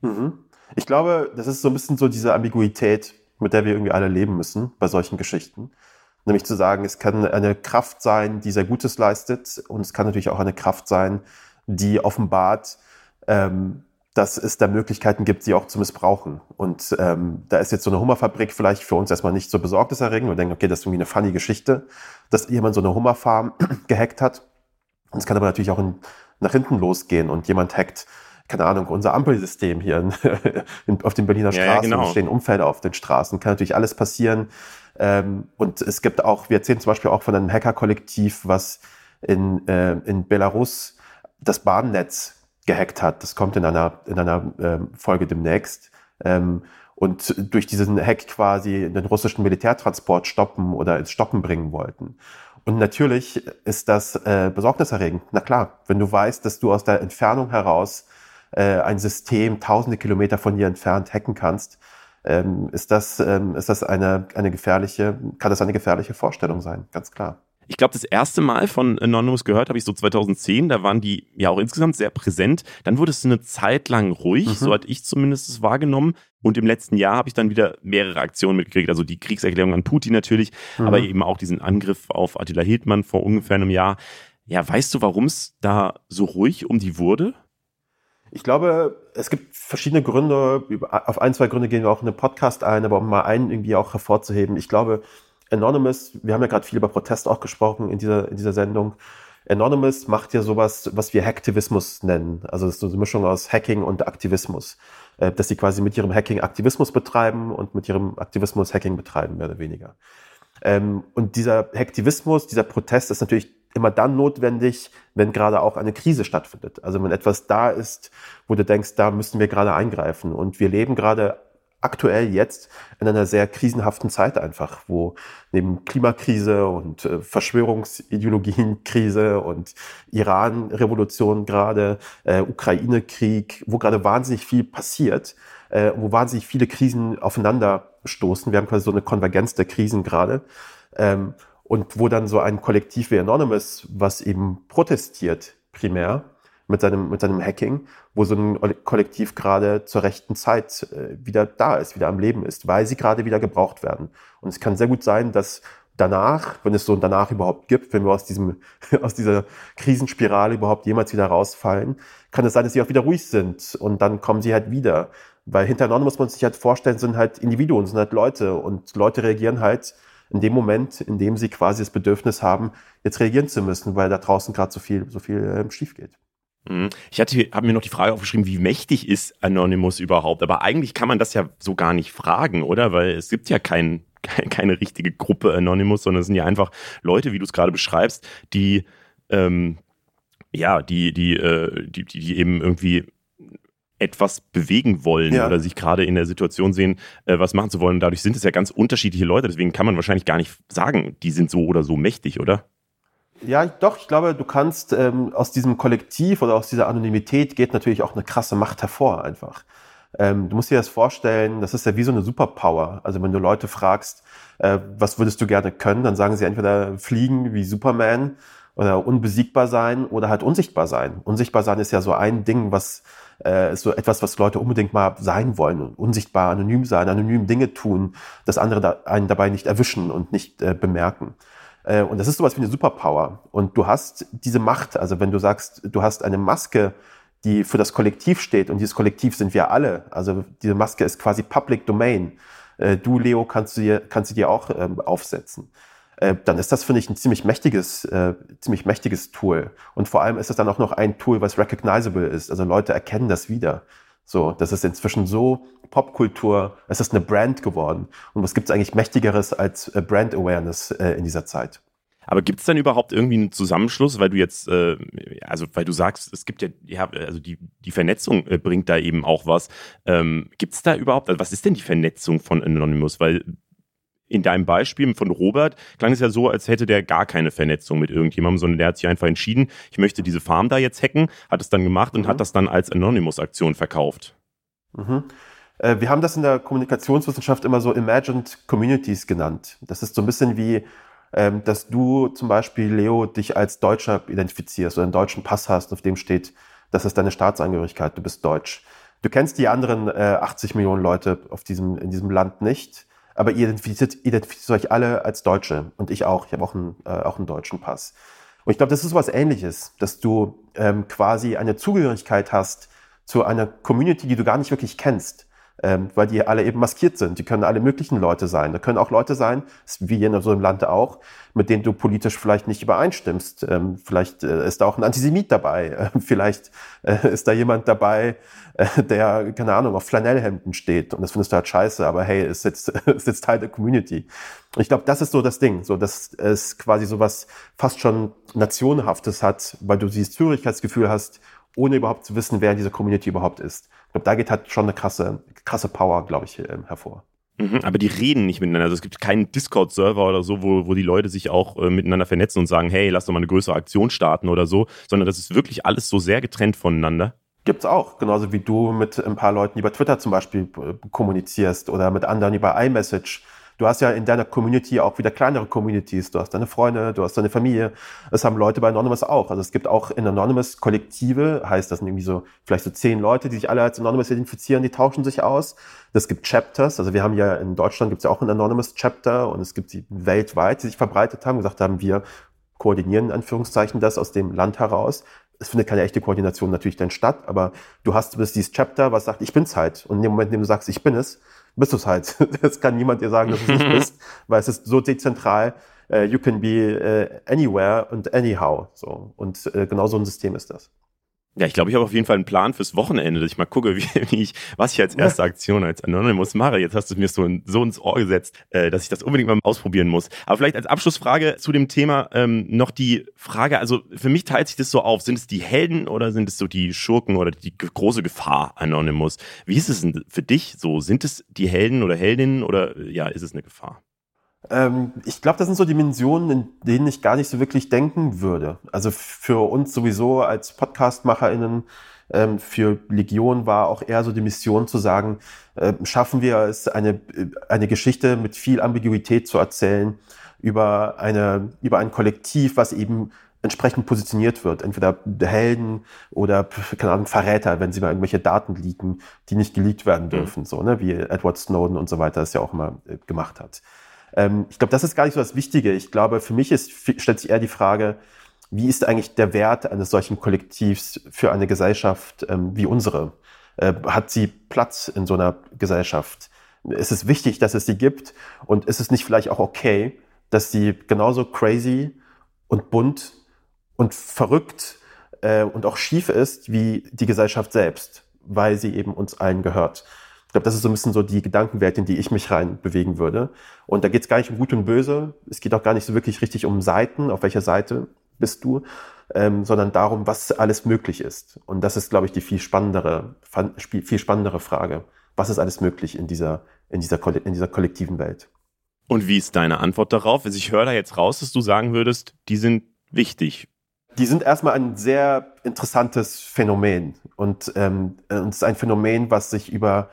Mhm. Ich glaube, das ist so ein bisschen so diese Ambiguität, mit der wir irgendwie alle leben müssen bei solchen Geschichten. Nämlich zu sagen, es kann eine Kraft sein, die sehr Gutes leistet und es kann natürlich auch eine Kraft sein, die offenbart, ähm, dass es da Möglichkeiten gibt, sie auch zu missbrauchen. Und ähm, da ist jetzt so eine Hummerfabrik vielleicht für uns erstmal nicht so besorgniserregend. Wir denken, okay, das ist irgendwie eine funny Geschichte, dass jemand so eine Hummerfarm gehackt hat. Und es kann aber natürlich auch in, nach hinten losgehen und jemand hackt, keine Ahnung, unser Ampelsystem hier in, in, auf den Berliner Straßen, ja, ja, genau. stehen Umfelder auf den Straßen, kann natürlich alles passieren. Ähm, und es gibt auch, wir erzählen zum Beispiel auch von einem Hacker-Kollektiv, was in, äh, in Belarus das Bahnnetz gehackt hat. Das kommt in einer, in einer ähm, Folge demnächst. Ähm, und durch diesen Hack quasi den russischen Militärtransport stoppen oder ins Stoppen bringen wollten. Und natürlich ist das äh, besorgniserregend. Na klar, wenn du weißt, dass du aus der Entfernung heraus äh, ein System tausende Kilometer von dir entfernt hacken kannst, ähm, ist das, ähm, ist das eine, eine gefährliche, kann das eine gefährliche Vorstellung sein, ganz klar. Ich glaube, das erste Mal von Anonymous gehört habe ich so 2010. Da waren die ja auch insgesamt sehr präsent. Dann wurde es eine Zeit lang ruhig, mhm. so hatte ich zumindest es wahrgenommen. Und im letzten Jahr habe ich dann wieder mehrere Aktionen mitgekriegt. Also die Kriegserklärung an Putin natürlich, mhm. aber eben auch diesen Angriff auf Attila Hildmann vor ungefähr einem Jahr. Ja, weißt du, warum es da so ruhig um die wurde? Ich glaube, es gibt verschiedene Gründe. Auf ein, zwei Gründe gehen wir auch in den Podcast ein, aber um mal einen irgendwie auch hervorzuheben. Ich glaube, Anonymous, wir haben ja gerade viel über Protest auch gesprochen in dieser, in dieser Sendung. Anonymous macht ja sowas, was wir Hacktivismus nennen. Also das ist so eine Mischung aus Hacking und Aktivismus. Äh, dass sie quasi mit ihrem Hacking Aktivismus betreiben und mit ihrem Aktivismus Hacking betreiben, mehr oder weniger. Ähm, und dieser Hacktivismus, dieser Protest ist natürlich immer dann notwendig, wenn gerade auch eine Krise stattfindet. Also wenn etwas da ist, wo du denkst, da müssen wir gerade eingreifen. Und wir leben gerade aktuell jetzt in einer sehr krisenhaften Zeit einfach, wo neben Klimakrise und äh, Verschwörungsideologienkrise und Iran-Revolution gerade, äh, Ukraine-Krieg, wo gerade wahnsinnig viel passiert, äh, wo wahnsinnig viele Krisen aufeinander stoßen. Wir haben quasi so eine Konvergenz der Krisen gerade. Ähm, und wo dann so ein Kollektiv wie Anonymous, was eben protestiert primär, mit seinem, mit seinem Hacking, wo so ein Kollektiv gerade zur rechten Zeit äh, wieder da ist, wieder am Leben ist, weil sie gerade wieder gebraucht werden. Und es kann sehr gut sein, dass danach, wenn es so ein danach überhaupt gibt, wenn wir aus diesem, aus dieser Krisenspirale überhaupt jemals wieder rausfallen, kann es sein, dass sie auch wieder ruhig sind und dann kommen sie halt wieder. Weil hintereinander muss man sich halt vorstellen, sind halt Individuen, sind halt Leute und Leute reagieren halt in dem Moment, in dem sie quasi das Bedürfnis haben, jetzt reagieren zu müssen, weil da draußen gerade so viel, so viel äh, schief geht. Mhm. Ich hatte, habe mir noch die Frage aufgeschrieben, wie mächtig ist Anonymous überhaupt? Aber eigentlich kann man das ja so gar nicht fragen, oder? Weil es gibt ja kein, keine richtige Gruppe Anonymous, sondern es sind ja einfach Leute, wie du es gerade beschreibst, die ähm, ja, die, die, äh, die, die eben irgendwie etwas bewegen wollen ja. oder sich gerade in der Situation sehen, äh, was machen zu wollen. Dadurch sind es ja ganz unterschiedliche Leute. Deswegen kann man wahrscheinlich gar nicht sagen, die sind so oder so mächtig, oder? Ja, doch, ich glaube, du kannst ähm, aus diesem Kollektiv oder aus dieser Anonymität geht natürlich auch eine krasse Macht hervor einfach. Ähm, du musst dir das vorstellen, das ist ja wie so eine Superpower. Also wenn du Leute fragst, äh, was würdest du gerne können, dann sagen sie entweder fliegen wie Superman oder unbesiegbar sein oder halt unsichtbar sein. Unsichtbar sein ist ja so ein Ding, was äh, ist so etwas, was Leute unbedingt mal sein wollen. Unsichtbar, anonym sein, anonym Dinge tun, dass andere da, einen dabei nicht erwischen und nicht äh, bemerken. Äh, und das ist sowas wie eine Superpower. Und du hast diese Macht, also wenn du sagst, du hast eine Maske, die für das Kollektiv steht und dieses Kollektiv sind wir alle. Also diese Maske ist quasi Public Domain. Äh, du, Leo, kannst du dir, kannst du dir auch ähm, aufsetzen. Äh, dann ist das, finde ich, ein ziemlich mächtiges, ziemlich mächtiges Tool. Und vor allem ist es dann auch noch ein Tool, was recognizable ist. Also Leute erkennen das wieder. So, das ist inzwischen so Popkultur, es ist eine Brand geworden. Und was gibt es eigentlich mächtigeres als äh, Brand Awareness äh, in dieser Zeit? Aber gibt es dann überhaupt irgendwie einen Zusammenschluss, weil du jetzt, äh, also weil du sagst, es gibt ja, ja also die, die Vernetzung äh, bringt da eben auch was. Ähm, gibt es da überhaupt, also was ist denn die Vernetzung von Anonymous? Weil in deinem Beispiel von Robert klang es ja so, als hätte der gar keine Vernetzung mit irgendjemandem, sondern der hat sich einfach entschieden, ich möchte diese Farm da jetzt hacken, hat es dann gemacht und mhm. hat das dann als Anonymous-Aktion verkauft. Mhm. Äh, wir haben das in der Kommunikationswissenschaft immer so Imagined Communities genannt. Das ist so ein bisschen wie, ähm, dass du zum Beispiel, Leo, dich als Deutscher identifizierst oder einen deutschen Pass hast, auf dem steht, das ist deine Staatsangehörigkeit, du bist deutsch. Du kennst die anderen äh, 80 Millionen Leute auf diesem, in diesem Land nicht aber ihr identifiziert, identifiziert euch alle als Deutsche und ich auch. Ich habe auch einen, äh, auch einen deutschen Pass. Und ich glaube, das ist was Ähnliches, dass du ähm, quasi eine Zugehörigkeit hast zu einer Community, die du gar nicht wirklich kennst, ähm, weil die alle eben maskiert sind. Die können alle möglichen Leute sein. Da können auch Leute sein, wie hier in so einem Land auch, mit denen du politisch vielleicht nicht übereinstimmst. Ähm, vielleicht äh, ist da auch ein Antisemit dabei. Äh, vielleicht äh, ist da jemand dabei, äh, der, keine Ahnung, auf Flanellhemden steht und das findest du halt scheiße, aber hey, ist jetzt, ist jetzt Teil der Community. Ich glaube, das ist so das Ding, so dass es quasi so was fast schon Nationenhaftes hat, weil du dieses Zugehörigkeitsgefühl hast, ohne überhaupt zu wissen, wer in dieser Community überhaupt ist. Ich glaube, da geht halt schon eine krasse, krasse Power, glaube ich, ähm, hervor. Mhm, aber die reden nicht miteinander. Also es gibt keinen Discord-Server oder so, wo, wo die Leute sich auch äh, miteinander vernetzen und sagen, hey, lass doch mal eine größere Aktion starten oder so, sondern das ist wirklich alles so sehr getrennt voneinander. Gibt's auch, genauso wie du mit ein paar Leuten über Twitter zum Beispiel äh, kommunizierst oder mit anderen über iMessage. Du hast ja in deiner Community auch wieder kleinere Communities. Du hast deine Freunde, du hast deine Familie. Das haben Leute bei Anonymous auch. Also es gibt auch in Anonymous Kollektive, heißt das irgendwie so, vielleicht so zehn Leute, die sich alle als Anonymous identifizieren, die tauschen sich aus. Es gibt Chapters, also wir haben ja in Deutschland gibt es ja auch ein Anonymous Chapter und es gibt sie weltweit, die sich verbreitet haben, gesagt haben, wir koordinieren in Anführungszeichen das aus dem Land heraus es findet keine echte Koordination natürlich dann statt, aber du hast bis dieses Chapter, was sagt, ich bin's halt. Und in dem Moment, in dem du sagst, ich bin es, bist du es halt. Es kann niemand dir sagen, dass du es nicht bist, weil es ist so dezentral. Uh, you can be uh, anywhere and anyhow. So. Und uh, genau so ein System ist das. Ja, ich glaube, ich habe auf jeden Fall einen Plan fürs Wochenende, dass ich mal gucke, wie, wie ich, was ich als erste Aktion als Anonymous mache. Jetzt hast du es mir so, so ins Ohr gesetzt, äh, dass ich das unbedingt mal ausprobieren muss. Aber vielleicht als Abschlussfrage zu dem Thema ähm, noch die Frage, also für mich teilt sich das so auf, sind es die Helden oder sind es so die Schurken oder die große Gefahr Anonymous? Wie ist es denn für dich so? Sind es die Helden oder Heldinnen oder ja, ist es eine Gefahr? Ähm, ich glaube, das sind so Dimensionen, in denen ich gar nicht so wirklich denken würde. Also für uns sowieso als PodcastmacherInnen, ähm, für Legion war auch eher so die Mission zu sagen, äh, schaffen wir es, eine, eine Geschichte mit viel Ambiguität zu erzählen über, eine, über ein Kollektiv, was eben entsprechend positioniert wird. Entweder Helden oder, keine Ahnung, Verräter, wenn sie mal irgendwelche Daten leaken, die nicht geleakt werden mhm. dürfen, mhm. so, ne, wie Edward Snowden und so weiter das ja auch immer äh, gemacht hat. Ähm, ich glaube, das ist gar nicht so das Wichtige. Ich glaube, für mich ist, stellt sich eher die Frage, wie ist eigentlich der Wert eines solchen Kollektivs für eine Gesellschaft ähm, wie unsere? Äh, hat sie Platz in so einer Gesellschaft? Ist es wichtig, dass es sie gibt? Und ist es nicht vielleicht auch okay, dass sie genauso crazy und bunt und verrückt äh, und auch schief ist wie die Gesellschaft selbst, weil sie eben uns allen gehört? Glaube, das ist so ein bisschen so die Gedankenwelt, in die ich mich rein bewegen würde. Und da geht es gar nicht um Gut und Böse. Es geht auch gar nicht so wirklich richtig um Seiten, auf welcher Seite bist du, ähm, sondern darum, was alles möglich ist. Und das ist, glaube ich, die viel spannendere, viel spannendere Frage. Was ist alles möglich in dieser, in dieser, in dieser kollektiven Welt? Und wie ist deine Antwort darauf? Also ich höre da jetzt raus, dass du sagen würdest, die sind wichtig. Die sind erstmal ein sehr interessantes Phänomen. Und ähm, es ist ein Phänomen, was sich über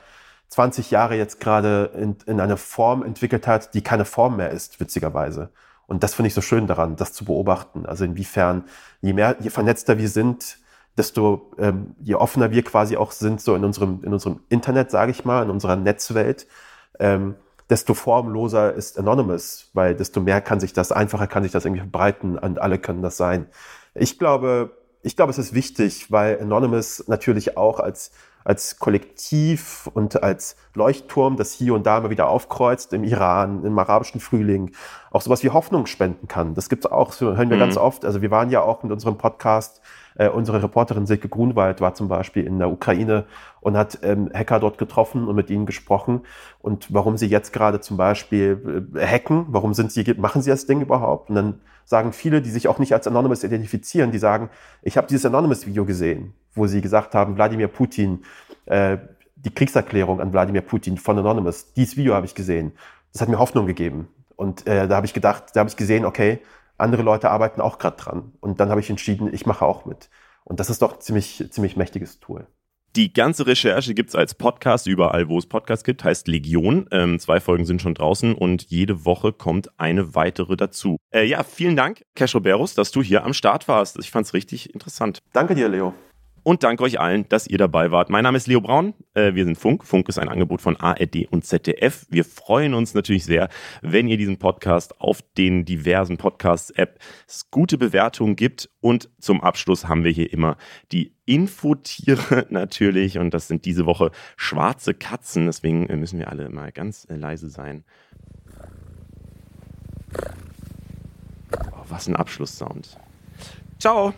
20 Jahre jetzt gerade in, in eine Form entwickelt hat, die keine Form mehr ist, witzigerweise. Und das finde ich so schön daran, das zu beobachten. Also inwiefern, je mehr, je vernetzter wir sind, desto ähm, je offener wir quasi auch sind, so in unserem, in unserem Internet, sage ich mal, in unserer Netzwelt, ähm, desto formloser ist Anonymous, weil desto mehr kann sich das, einfacher kann sich das irgendwie verbreiten und alle können das sein. Ich glaube, ich glaube, es ist wichtig, weil Anonymous natürlich auch als, als Kollektiv und als Leuchtturm, das hier und da immer wieder aufkreuzt, im Iran, im arabischen Frühling, auch sowas wie Hoffnung spenden kann. Das gibt es auch, so hören wir mhm. ganz oft. Also wir waren ja auch mit unserem Podcast äh, unsere Reporterin Silke Grunwald war zum Beispiel in der Ukraine und hat ähm, Hacker dort getroffen und mit ihnen gesprochen. Und warum sie jetzt gerade zum Beispiel äh, hacken, warum sind sie, machen sie das Ding überhaupt? Und dann sagen viele, die sich auch nicht als Anonymous identifizieren, die sagen, ich habe dieses Anonymous-Video gesehen, wo sie gesagt haben, Wladimir Putin, äh, die Kriegserklärung an Wladimir Putin von Anonymous, dieses Video habe ich gesehen. Das hat mir Hoffnung gegeben. Und äh, da habe ich gedacht, da habe ich gesehen, okay, andere Leute arbeiten auch gerade dran. Und dann habe ich entschieden, ich mache auch mit. Und das ist doch ein ziemlich, ziemlich mächtiges Tool. Die ganze Recherche gibt es als Podcast überall, wo es Podcasts gibt, heißt Legion. Ähm, zwei Folgen sind schon draußen und jede Woche kommt eine weitere dazu. Äh, ja, vielen Dank, Cash Roberus, dass du hier am Start warst. Ich fand es richtig interessant. Danke dir, Leo. Und danke euch allen, dass ihr dabei wart. Mein Name ist Leo Braun. Äh, wir sind Funk. Funk ist ein Angebot von ARD und ZDF. Wir freuen uns natürlich sehr, wenn ihr diesen Podcast auf den diversen Podcasts-Apps gute Bewertungen gibt. Und zum Abschluss haben wir hier immer die Infotiere natürlich. Und das sind diese Woche schwarze Katzen. Deswegen müssen wir alle mal ganz äh, leise sein. Oh, was ein Abschlusssound. Ciao.